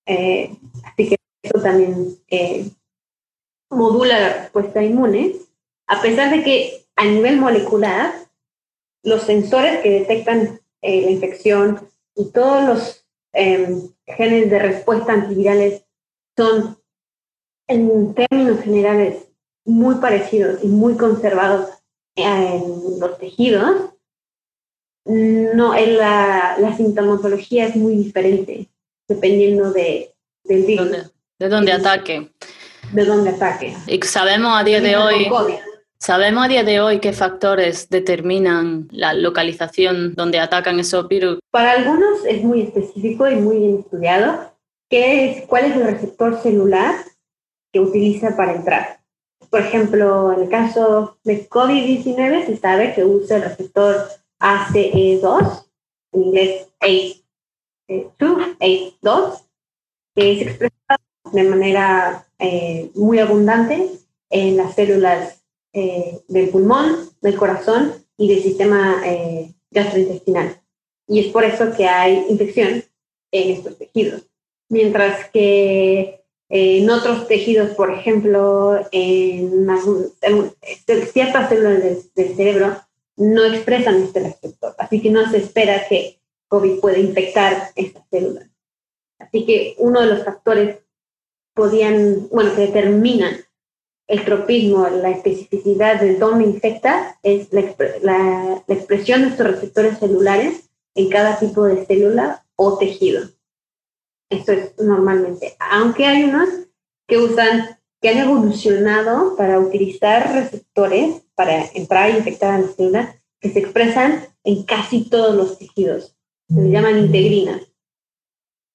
eh, así que eso también eh, modula la respuesta inmune, a pesar de que a nivel molecular los sensores que detectan eh, la infección y todos los eh, genes de respuesta antivirales son, en términos generales, muy parecidos y muy conservados en los tejidos. No, en la, la sintomatología es muy diferente dependiendo de, del virus, ¿Dónde- ¿De dónde ataque? de dónde ataque. Y sabemos a día de hoy, sabemos a día de hoy qué factores determinan la localización donde atacan esos virus. Para algunos es muy específico y muy bien estudiado. ¿Qué es, ¿Cuál es el receptor celular que utiliza para entrar? Por ejemplo, en el caso de COVID-19 se sabe que usa el receptor ACE2, en inglés ACE2, ACE2, que es expresado de manera eh, muy abundante en las células eh, del pulmón, del corazón y del sistema eh, gastrointestinal y es por eso que hay infección en estos tejidos. Mientras que en otros tejidos, por ejemplo, en, en ciertas células del, del cerebro, no expresan este receptor. Así que no se espera que COVID pueda infectar estas células. Así que uno de los factores que determinan el tropismo, la especificidad de dónde infecta, es la- la expresión de estos receptores celulares en cada tipo de célula o tejido. Esto es normalmente. Aunque hay unos que usan, que han evolucionado para utilizar receptores para entrar e infectar a las células que se expresan en casi todos los tejidos. Se les llaman integrinas.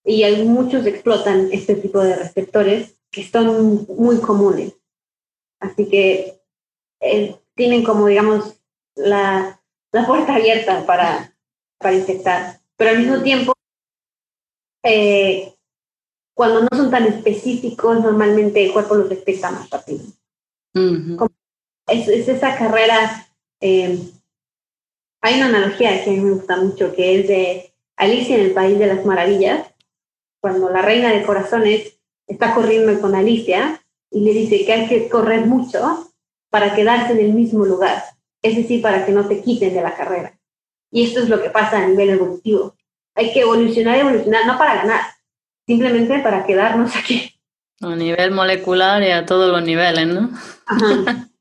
Y hay muchos explotan este tipo de receptores que son muy comunes. Así que eh, tienen como, digamos, la, la puerta abierta para, para infectar. Pero al mismo tiempo, eh, cuando no son tan específicos, normalmente el cuerpo los detecta más rápido. Ujú. Es, es esa carrera, eh, hay una analogía que a mí me gusta mucho, que es de Alicia en el País de las Maravillas, cuando la reina de corazones está corriendo con Alicia y le dice que hay que correr mucho para quedarse en el mismo lugar, es decir, para que no te quiten de la carrera. Y esto es lo que pasa a nivel evolutivo. Hay que evolucionar, evolucionar, no para ganar, simplemente para quedarnos aquí. A nivel molecular y a todos los niveles, ¿no? Ajá.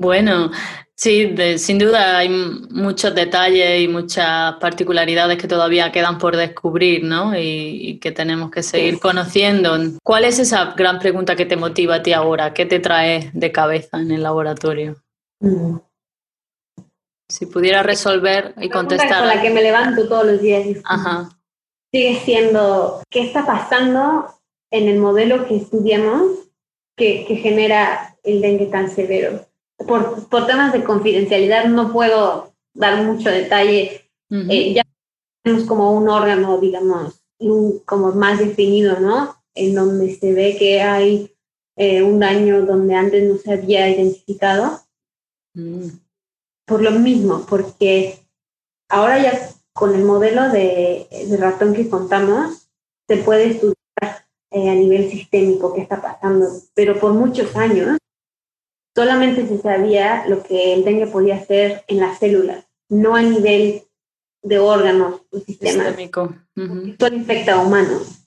Bueno, sí, de- sin duda hay muchos detalles y muchas particularidades que todavía quedan por descubrir, ¿no? Y, y que tenemos que seguir Sí. conociendo. ¿Cuál es esa gran pregunta que te motiva a ti ahora? ¿Qué te trae de cabeza en el laboratorio? Mm. Si pudieras resolver y Pregunta con la contestar. que me levanto todos los días. Ajá. sigue siendo qué está pasando en el modelo que estudiamos que, que genera el dengue tan severo. Por, por, temas de confidencialidad no puedo dar mucho detalle. Eh, ya tenemos como un órgano, digamos, un, como más definido, ¿no? En donde se ve que hay eh, un daño donde antes no se había identificado. Mm. Por lo mismo, porque ahora ya con el modelo de, ratón que contamos, se puede estudiar eh, a nivel sistémico qué está pasando, pero por muchos años solamente se sabía lo que el dengue podía hacer en las células, no a nivel de órganos o sistemas. Sistémico. Solo infecta a humanos.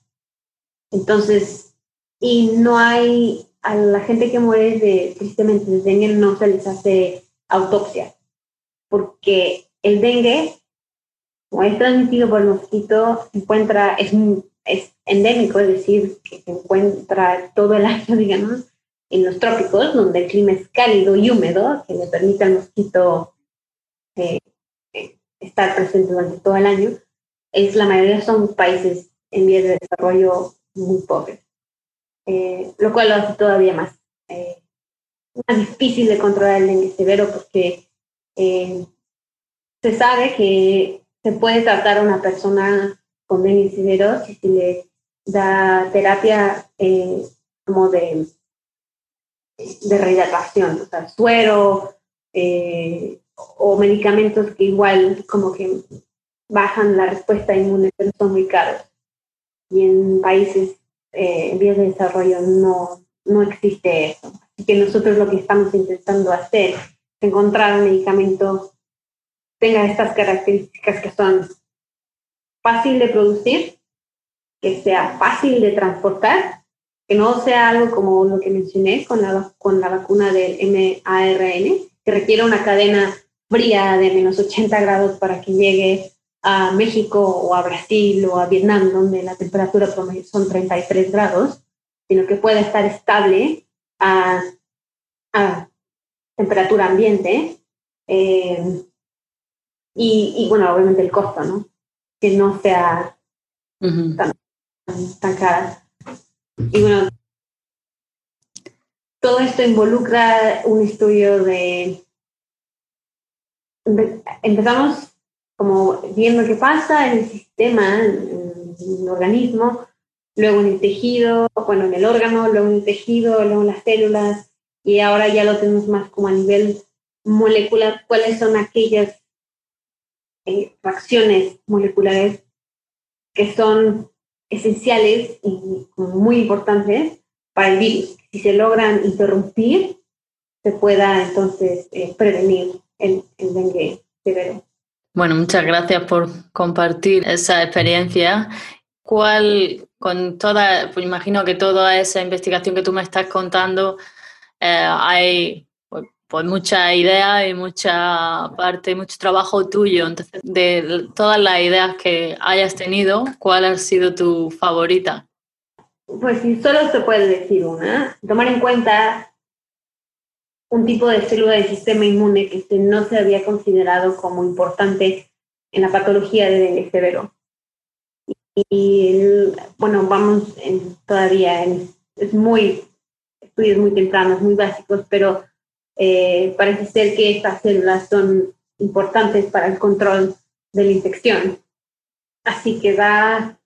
Entonces, y no hay, a la gente que muere de, tristemente de dengue no se les hace autopsia, porque el dengue como es transmitido por mosquito, encuentra, es, es endémico, es decir, que se encuentra todo el año, digamos, en los trópicos, donde el clima es cálido y húmedo, que le permite al mosquito eh, eh, estar presente durante todo el año, es la mayoría son países en vías de desarrollo muy pobres, eh, lo cual lo hace todavía más, más difícil de controlar el dengue severo porque se sabe que se puede tratar a una persona con severo si le da terapia eh, como de, de rehidratación, o sea, suero eh, o medicamentos que igual como que bajan la respuesta inmune, pero son muy caros. Y en países eh, en vías de desarrollo no, no existe eso. Así que nosotros lo que estamos intentando hacer encontrar un medicamento tenga estas características que son fácil de producir, que sea fácil de transportar, que no sea algo como lo que mencioné con la, con la vacuna del MARN, que requiere una cadena fría de menos 80 grados para que llegue a México o a Brasil o a Vietnam, donde la temperatura promedio son 33 grados, sino que pueda estar estable a, a temperatura ambiente. Eh, y, bueno, obviamente el costo, ¿no? Que no sea tan, tan cara. Y bueno, todo esto involucra un estudio de, empezamos como viendo qué pasa en el sistema, en el organismo, luego en el tejido, bueno, en el órgano, luego en el tejido, luego en las células, y ahora ya lo tenemos más como a nivel molecular, cuáles son aquellas eh, reacciones moleculares que son esenciales y muy importantes para el virus. Si se logran interrumpir, se pueda entonces eh, prevenir el, el dengue severo. Bueno, muchas gracias por compartir esa experiencia. ¿Cuál, con toda, pues imagino que toda esa investigación que tú me estás contando, hay pues mucha idea y mucha parte, mucho trabajo tuyo. Entonces, de todas las ideas que hayas tenido, ¿cuál ha sido tu favorita? Pues si solo se puede decir una, tomar en cuenta un tipo de célula del sistema inmune que no se había considerado como importante en la patología de dengue severo. Y, bueno, vamos todavía en, es muy, estudios muy tempranos, muy básicos, pero eh, parece ser que estas células son importantes para el control de la infección. Así que va,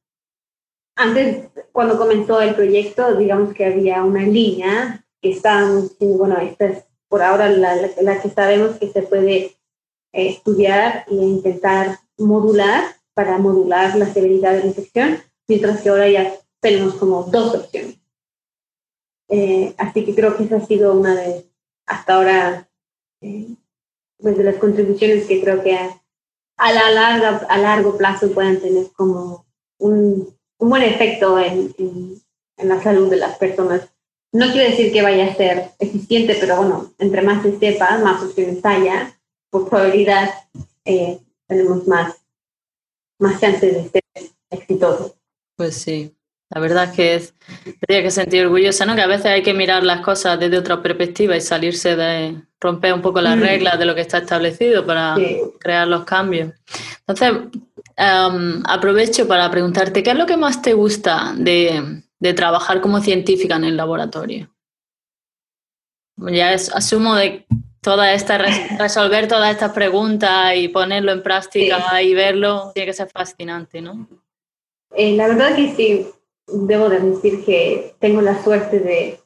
antes, cuando comenzó el proyecto, digamos que había una línea que estábamos bueno, esta es por ahora la, la, que sabemos que se puede eh, estudiar e intentar modular para modular la severidad de la infección, mientras que ahora ya tenemos como dos opciones. Eh, así que creo que esa ha sido una de, hasta ahora eh, pues de las contribuciones que creo que a, la larga, a largo plazo puedan tener como un, un buen efecto en, en, la salud de las personas. No quiere decir que vaya a ser eficiente, pero bueno, entre más se sepa, más opciones haya, por probabilidad eh, tenemos más, más chances de ser exitosos. Pues sí. La verdad es que es, tendría que sentir orgullosa, ¿no? Que a veces hay que mirar las cosas desde otra perspectiva y salirse de romper un poco las mm. reglas de lo que está establecido para crear los cambios. Entonces, aprovecho para preguntarte, ¿qué es lo que más te gusta de, de trabajar como científica en el laboratorio? Ya asumo de toda esta resolver todas estas preguntas y ponerlo en práctica y verlo tiene que ser fascinante, ¿no? Eh, la verdad que sí, debo de decir que tengo la suerte de,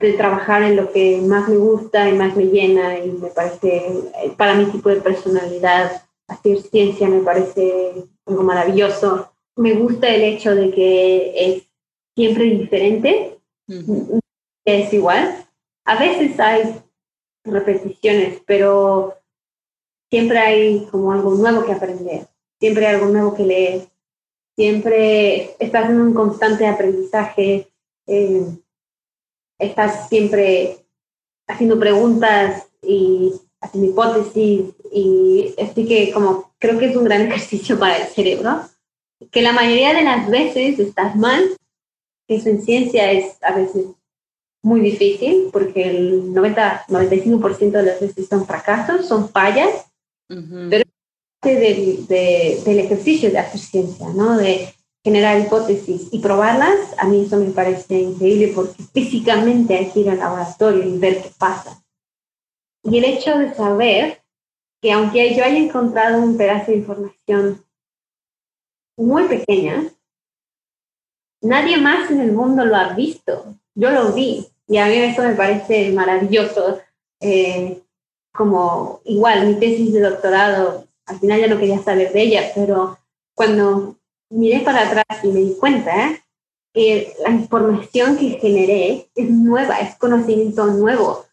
de trabajar en lo que más me gusta y más me llena y me parece, para mi tipo de personalidad, hacer ciencia me parece algo maravilloso. Me gusta el hecho de que es siempre diferente, es igual. A veces hay repeticiones, pero siempre hay como algo nuevo que aprender, siempre hay algo nuevo que leer, siempre estás en un constante aprendizaje, eh, estás siempre haciendo preguntas y haciendo hipótesis y así que como creo que es un gran ejercicio para el cerebro, que la mayoría de las veces estás mal, que eso en ciencia es a veces muy difícil porque el 90-95% de las veces son fracasos, son fallas, pero del, ejercicio de hacer ciencia, ¿no? de generar hipótesis y probarlas, a mí eso me parece increíble porque físicamente hay que ir al laboratorio y ver qué pasa. Y el hecho de saber que aunque yo haya encontrado un pedazo de información muy pequeña, nadie más en el mundo lo ha visto. Yo lo vi. Y a mí eso me parece maravilloso. Eh, como igual, mi tesis de doctorado, al final ya no quería saber de ella, pero cuando miré para atrás y me di cuenta que la información que generé es nueva, es conocimiento nuevo.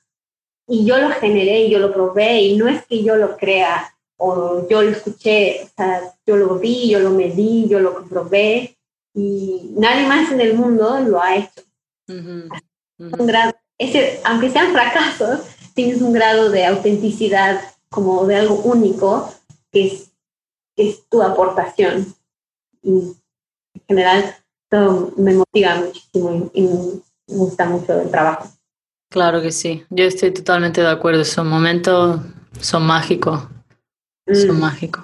Y yo lo generé y yo lo probé y no es que yo lo crea o yo lo escuché, o sea, yo lo vi, yo lo medí, yo lo comprobé y nadie más en el mundo lo ha hecho. Un grado, ese, aunque sean fracasos, tienes un grado de autenticidad como de algo único es, es tu aportación. Y en general, todo me motiva muchísimo y, me gusta mucho el trabajo. Claro que sí, yo estoy totalmente de acuerdo, esos momentos son mágicos, son mm. mágicos.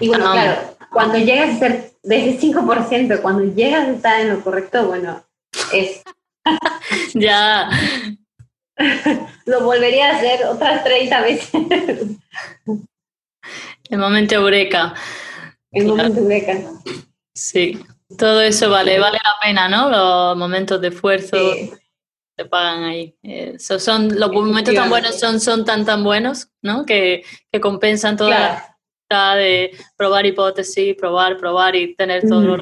Y bueno, claro, cuando llegas a ser de ese 5%, cuando llegas a estar en lo correcto, bueno, es ya. Lo volvería a hacer otras 30 veces. El momento eureka. El momento eureka. Sí, todo eso vale, vale la pena, ¿no? Los momentos de esfuerzo se pagan ahí. Eh, son, los momentos tan buenos son, son tan tan buenos, ¿no? Que, que compensan toda la de probar hipótesis, probar, probar y tener todos los,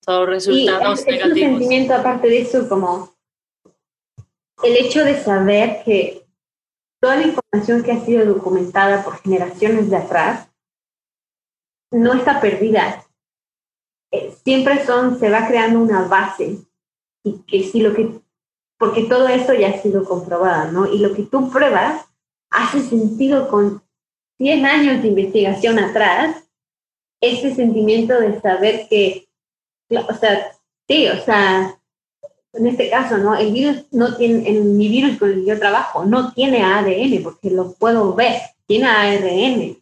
todos los resultados y es, un sentimiento aparte de eso como el hecho de saber que toda la información que ha sido documentada por generaciones de atrás no está perdida. Eh, siempre son, se va creando una base y que si lo que, porque todo esto ya ha sido comprobado, ¿no? Y lo que tú pruebas hace sentido con 100 años de investigación atrás, ese sentimiento de saber que, o sea, sí, o sea, en este caso, ¿no? El virus no tiene, en mi virus con el que yo trabajo, no tiene ADN porque lo puedo ver, tiene ARN.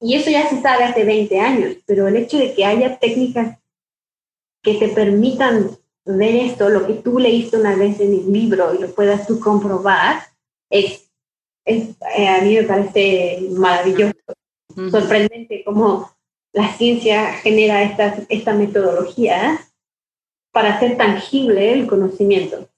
Y eso ya se sabe hace 20 años, pero el hecho de que haya técnicas que te permitan ver esto, lo que tú leíste una vez en el libro y lo puedas tú comprobar, es, es eh, a mí me parece maravilloso, sorprendente cómo la ciencia genera esta, esta metodología para hacer tangible el conocimiento.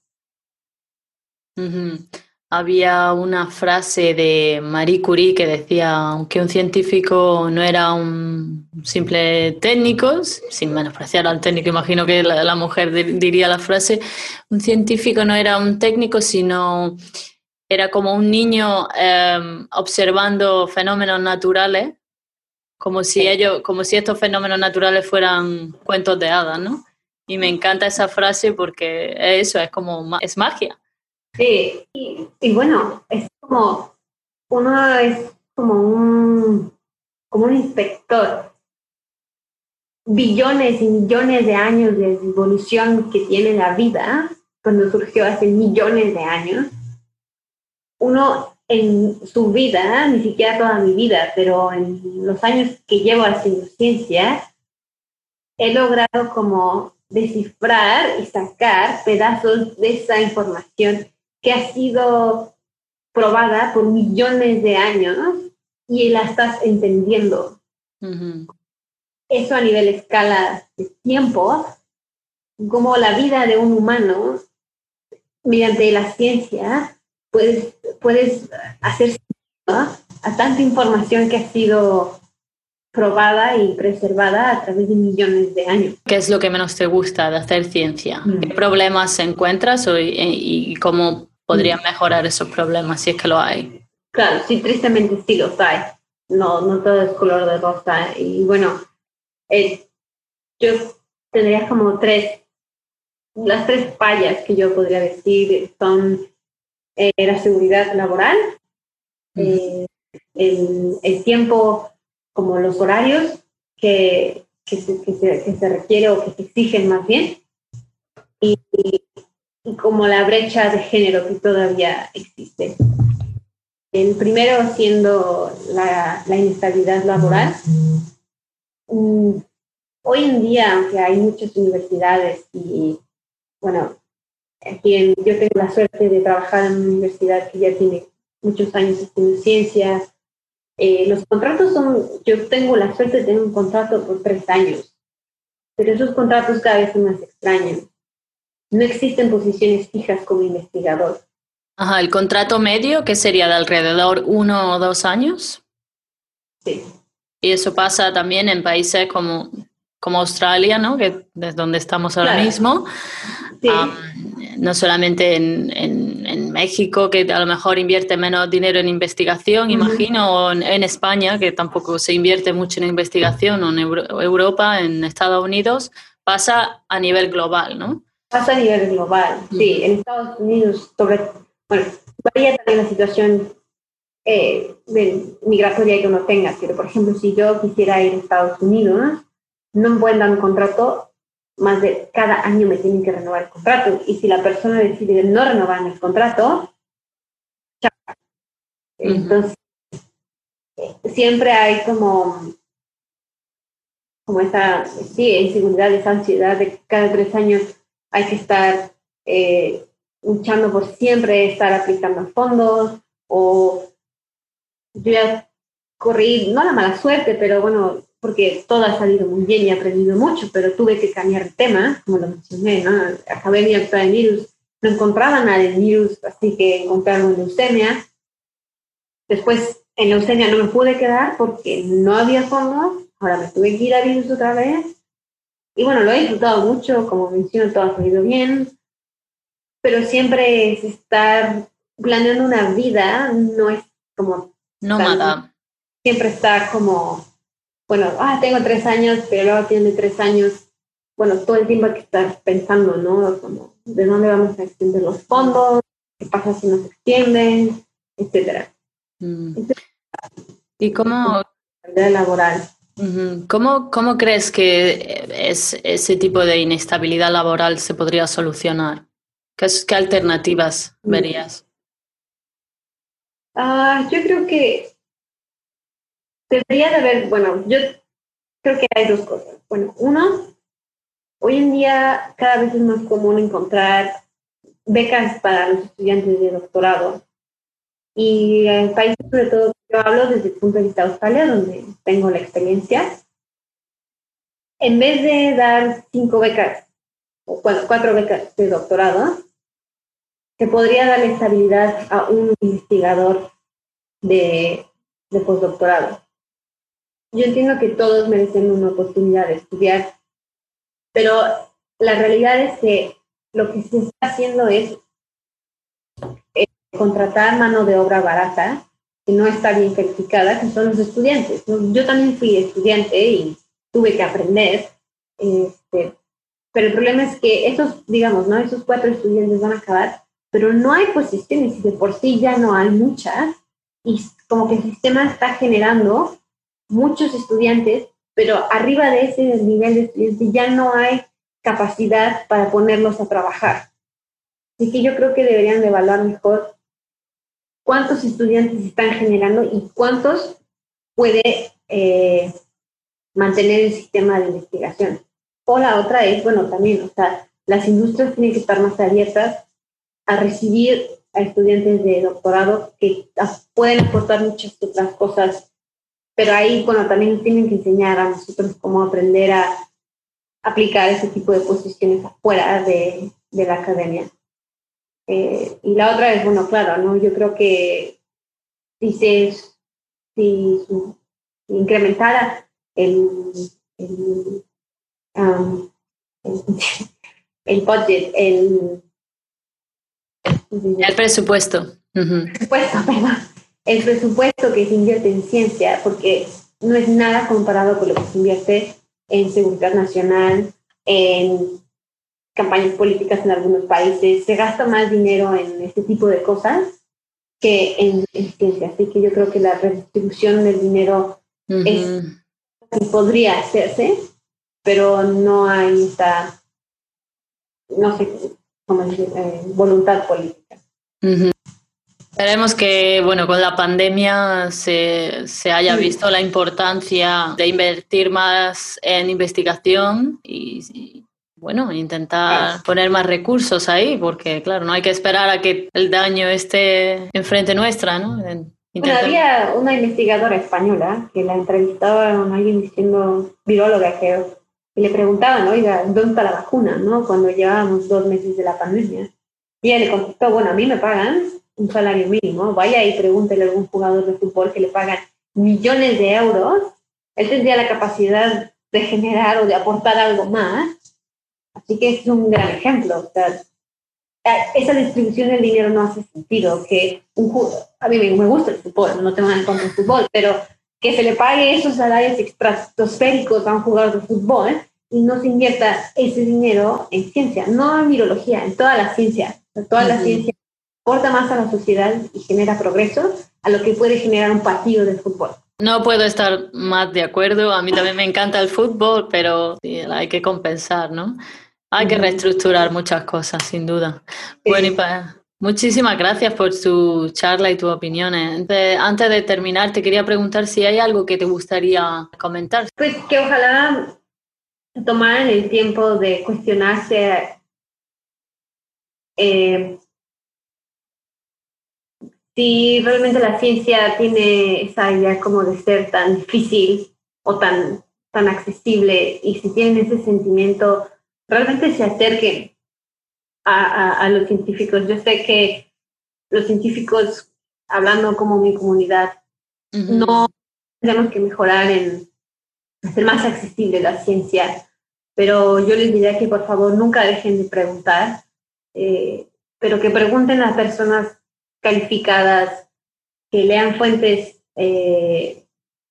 Había una frase de Marie Curie que decía que un científico no era un simple técnico, sin menospreciar al técnico, imagino que la, mujer diría la frase, un científico no era un técnico, sino era como un niño em, observando fenómenos naturales, como si ellos, como si estos fenómenos naturales fueran cuentos de hadas, ¿no? Y me encanta esa frase porque eso es como, es magia. Sí, y, bueno, es como, uno es como un, como un inspector. Billones y millones de años de evolución que tiene la vida, cuando surgió hace millones de años, uno en su vida, ni siquiera toda mi vida, pero en los años que llevo haciendo ciencia, he logrado como descifrar y sacar pedazos de esa información que ha sido probada por millones de años y la estás entendiendo. Eso a nivel escala de tiempo, como la vida de un humano, mediante la ciencia, puedes, puedes hacer a tanta información que ha sido probada y preservada a través de millones de años. ¿Qué es lo que menos te gusta de hacer ciencia? Mm. ¿Qué problemas encuentras y, cómo podrían mm. mejorar esos problemas si es que lo hay? Claro, sí, tristemente sí los hay. No, no todo es color de rosa. Y bueno, eh, yo tendría como tres, las tres fallas que yo podría decir son eh, la seguridad laboral, mm. eh, el, el tiempo como los horarios que, que, se, que, se, que se, requiere o que se exigen más bien, y, y, como la brecha de género que todavía existe. El primero siendo la, la inestabilidad laboral. Mm, hoy en día, aunque hay muchas universidades y, bueno, aquí yo tengo la suerte de trabajar en una universidad que ya tiene muchos años de ciencias, eh, los contratos son, yo tengo la suerte de tener un contrato por tres años, pero esos contratos cada vez son más extraños. No existen posiciones fijas como investigador. Ajá, el contrato medio, que sería de alrededor uno o dos años. Sí. Y eso pasa también en países como, como Australia, ¿no? Que es donde estamos ahora mismo. Sí. no solamente en, en, México, que a lo mejor invierte menos dinero en investigación, imagino, o en, España, que tampoco se invierte mucho en investigación, o en Europa, en Estados Unidos, pasa a nivel global, ¿no? Pasa a nivel global, sí. En Estados Unidos, sobre, bueno, varía también la situación eh, migratoria que uno tenga, pero por ejemplo, si yo quisiera ir a Estados Unidos, no me pueden dar un contrato más de cada año me tienen que renovar el contrato. Y si la persona decide no renovar el contrato, chao. Entonces, siempre hay como, como esa sí, inseguridad, esa ansiedad de que cada tres años hay que estar eh, luchando por siempre estar aplicando fondos o yo ya corrí, no la mala suerte, pero bueno, porque todo ha salido muy bien y he aprendido mucho, pero tuve que cambiar el tema, como lo mencioné, ¿no? Acabé mi acta de virus, no encontraba nada de virus, así que encontraron leucemia. Después en leucemia no me pude quedar porque no había fondos, ahora me tuve que ir a virus otra vez. Y bueno, lo he disfrutado mucho, como menciono, todo ha salido bien, pero siempre es estar planeando una vida, no es como... Nómada. Siempre está como bueno, ah, tengo tres años, pero ahora tiene tres años, bueno, todo el tiempo hay que estar pensando, ¿no? Como, ¿de dónde vamos a extender los fondos? ¿Qué pasa si no se extienden? Etcétera. Mm. ¿Y cómo? laboral. ¿Cómo, ¿Cómo crees que es, ese tipo de inestabilidad laboral se podría solucionar? ¿Qué, qué alternativas mm. verías? Ah, yo creo que debería de haber, bueno, yo creo que hay dos cosas. Bueno, uno, hoy en día cada vez es más común encontrar becas para los estudiantes de doctorado. Y en países, sobre todo, yo hablo desde el punto de vista de Australia, donde tengo la experiencia. En vez de dar cinco becas, o cuatro becas de doctorado, se podría dar estabilidad a un investigador de, de postdoctorado yo entiendo que todos merecen una oportunidad de estudiar, pero la realidad es que lo que se está haciendo es eh, contratar mano de obra barata que no está bien calificada, que son los estudiantes. Yo también fui estudiante y tuve que aprender, este, pero el problema es que esos, digamos, ¿no? esos cuatro estudiantes van a acabar, pero no hay posiciones y de por sí ya no hay muchas y como que el sistema está generando muchos estudiantes, pero arriba de ese nivel de estudiantes ya no hay capacidad para ponerlos a trabajar. Así que yo creo que deberían de evaluar mejor cuántos estudiantes están generando y cuántos puede eh, mantener el sistema de investigación. O la otra es, bueno, también, o sea, las industrias tienen que estar más abiertas a recibir a estudiantes de doctorado que pueden aportar muchas otras cosas, pero ahí, bueno, también tienen que enseñar a nosotros cómo aprender a aplicar ese tipo de posiciones afuera de, de la academia. Eh, y la otra es, bueno, claro, ¿no? Yo creo que si se si, incrementara el, el, um, el, budget, el, el presupuesto. presupuesto, El presupuesto que se invierte en ciencia, porque no es nada comparado con lo que se invierte en seguridad nacional, en campañas políticas en algunos países, se gasta más dinero en este tipo de cosas que en, ciencia. Así que yo creo que la redistribución del dinero es, podría hacerse, pero no hay esta, no sé cómo decir, eh, voluntad política. Esperemos que, bueno, con la pandemia se, se haya visto la importancia de invertir más en investigación y, bueno, intentar poner más recursos ahí, porque claro, no hay que esperar a que el daño esté enfrente nuestra, ¿no? había una investigadora española que la entrevistaba a alguien diciendo, viróloga que y le preguntaban, oiga, ¿dónde está la vacuna? ¿no? Cuando llevábamos dos meses de la pandemia. Y le contestó, bueno, a mí me pagan un salario mínimo, vaya y pregúntele a algún jugador de fútbol que le pagan millones de euros, él tendría la capacidad de generar o de aportar algo más Así que es un gran ejemplo. O sea, esa distribución del dinero no hace sentido. Que un, a mí me gusta el fútbol, no tengo nada contra del fútbol, pero que se le pague esos salarios estratosféricos a un jugador de fútbol y no se invierta ese dinero en ciencia, no en virología, en toda la ciencia. toda la ciencia aporta más a la sociedad y genera progreso a lo que puede generar un partido de fútbol. No puedo estar más de acuerdo. A mí también me encanta el fútbol, pero hay que compensar, ¿no? Hay que reestructurar muchas cosas, sin duda. Bueno, y muchísimas gracias por tu charla y tus opiniones. Antes de terminar, te quería preguntar si hay algo que te gustaría comentar. Pues que ojalá tomaran el tiempo de cuestionarse eh, si realmente la ciencia tiene esa idea como de ser tan difícil o tan, tan accesible y si tienen ese sentimiento realmente se acerquen a, a, los científicos. Yo sé que los científicos, hablando como mi comunidad, no tenemos que mejorar en hacer más accesible la ciencia, pero yo les diría que por favor nunca dejen de preguntar, eh, pero que pregunten a personas calificadas, que lean fuentes eh,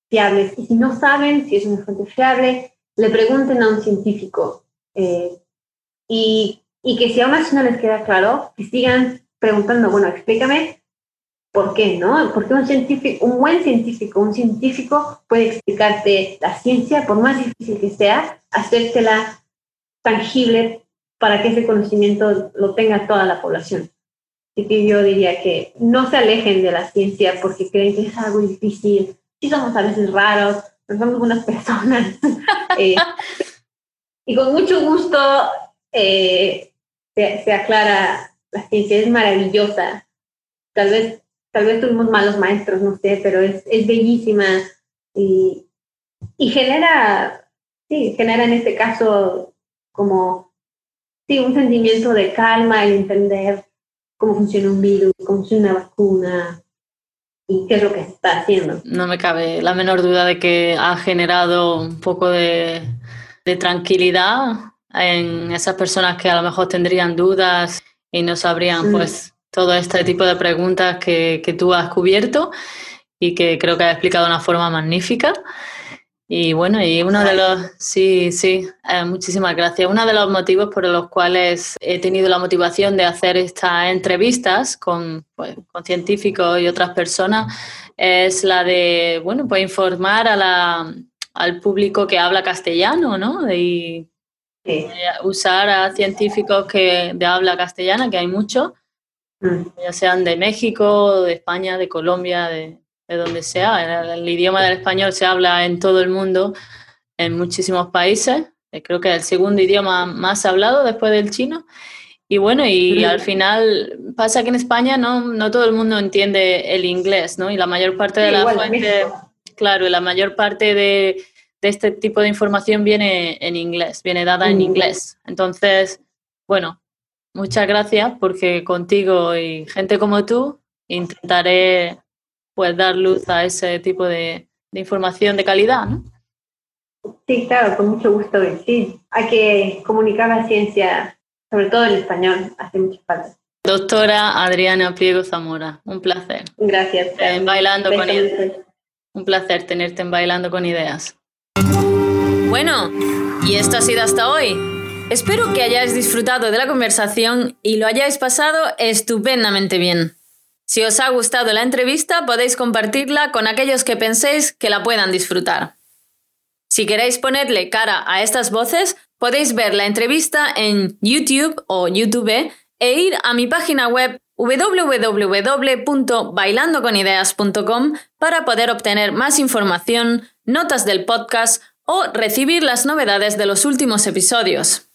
fiables. Y si no saben si es una fuente fiable, le pregunten a un científico. Eh, y, y, que si aún así no les queda claro, que sigan preguntando, bueno, explícame por qué, ¿no? Porque un científico, un buen científico, un científico puede explicarte la ciencia, por más difícil que sea, hacértela tangible para que ese conocimiento lo tenga toda la población. Que yo diría que no se alejen de la ciencia porque creen que es algo difícil. Sí somos a veces raros, pero somos buenas personas. eh, y con mucho gusto eh, se, aclara, la ciencia es maravillosa. Tal vez, tal vez tuvimos malos maestros, no sé, pero es, es bellísima y, y genera, sí, genera en este caso como, sí, un sentimiento de calma, el entender cómo funciona un virus, cómo funciona una vacuna, y qué es lo que está haciendo. No me cabe la menor duda de que ha generado un poco de de tranquilidad en esas personas que a lo mejor tendrían dudas y no sabrían pues todo este tipo de preguntas que, que tú has cubierto y que creo que has explicado de una forma magnífica. Y bueno, y uno de los, sí, sí, eh, muchísimas gracias. Uno de los motivos por los cuales he tenido la motivación de hacer estas entrevistas con, pues, con científicos y otras personas es la de, bueno, pues informar a la, al público que habla castellano, ¿no? Y usar a científicos que de habla castellana, que hay muchos, mm. ya sean de México, de España, de Colombia, de, de donde sea. El, el, idioma del español se habla en todo el mundo, en muchísimos países. Eh, creo que es el segundo idioma más hablado después del chino. Y bueno, y al final pasa que en España no, no todo el mundo entiende el inglés, ¿no? Y la mayor parte de la fuente, claro, la mayor parte de, de, este tipo de información viene en inglés, viene dada en inglés. Entonces, bueno, muchas gracias porque contigo y gente como tú intentaré pues dar luz a ese tipo de, de información de calidad, ¿no? Sí, claro, con mucho gusto. Sí, hay que comunicar la ciencia sobre todo en español, hace mucha falta. Doctora Adriana Pliego Zamora, un placer. Gracias. En Bailando con Ideas. Un placer tenerte en Bailando con Ideas. Bueno, y esto ha sido hasta hoy. Espero que hayáis disfrutado de la conversación y lo hayáis pasado estupendamente bien. Si os ha gustado la entrevista, podéis compartirla con aquellos que penséis que la puedan disfrutar. Si queréis ponerle cara a estas voces, Podéis ver la entrevista en YouTube o YouTube e ir a mi página web www.bailandoconideas.com para poder obtener más información, notas del podcast o recibir las novedades de los últimos episodios.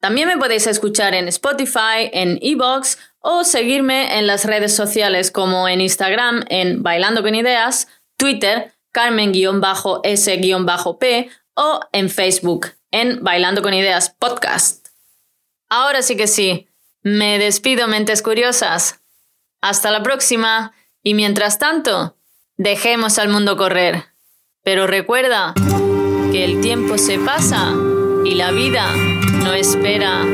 También me podéis escuchar en Spotify, en Evox o seguirme en las redes sociales como en Instagram en Bailando con Ideas, Twitter, Carmen-S-P o en Facebook en Bailando con Ideas Podcast. Ahora sí que sí, me despido mentes curiosas. Hasta la próxima y mientras tanto, dejemos al mundo correr. Pero recuerda que el tiempo se pasa y la vida no espera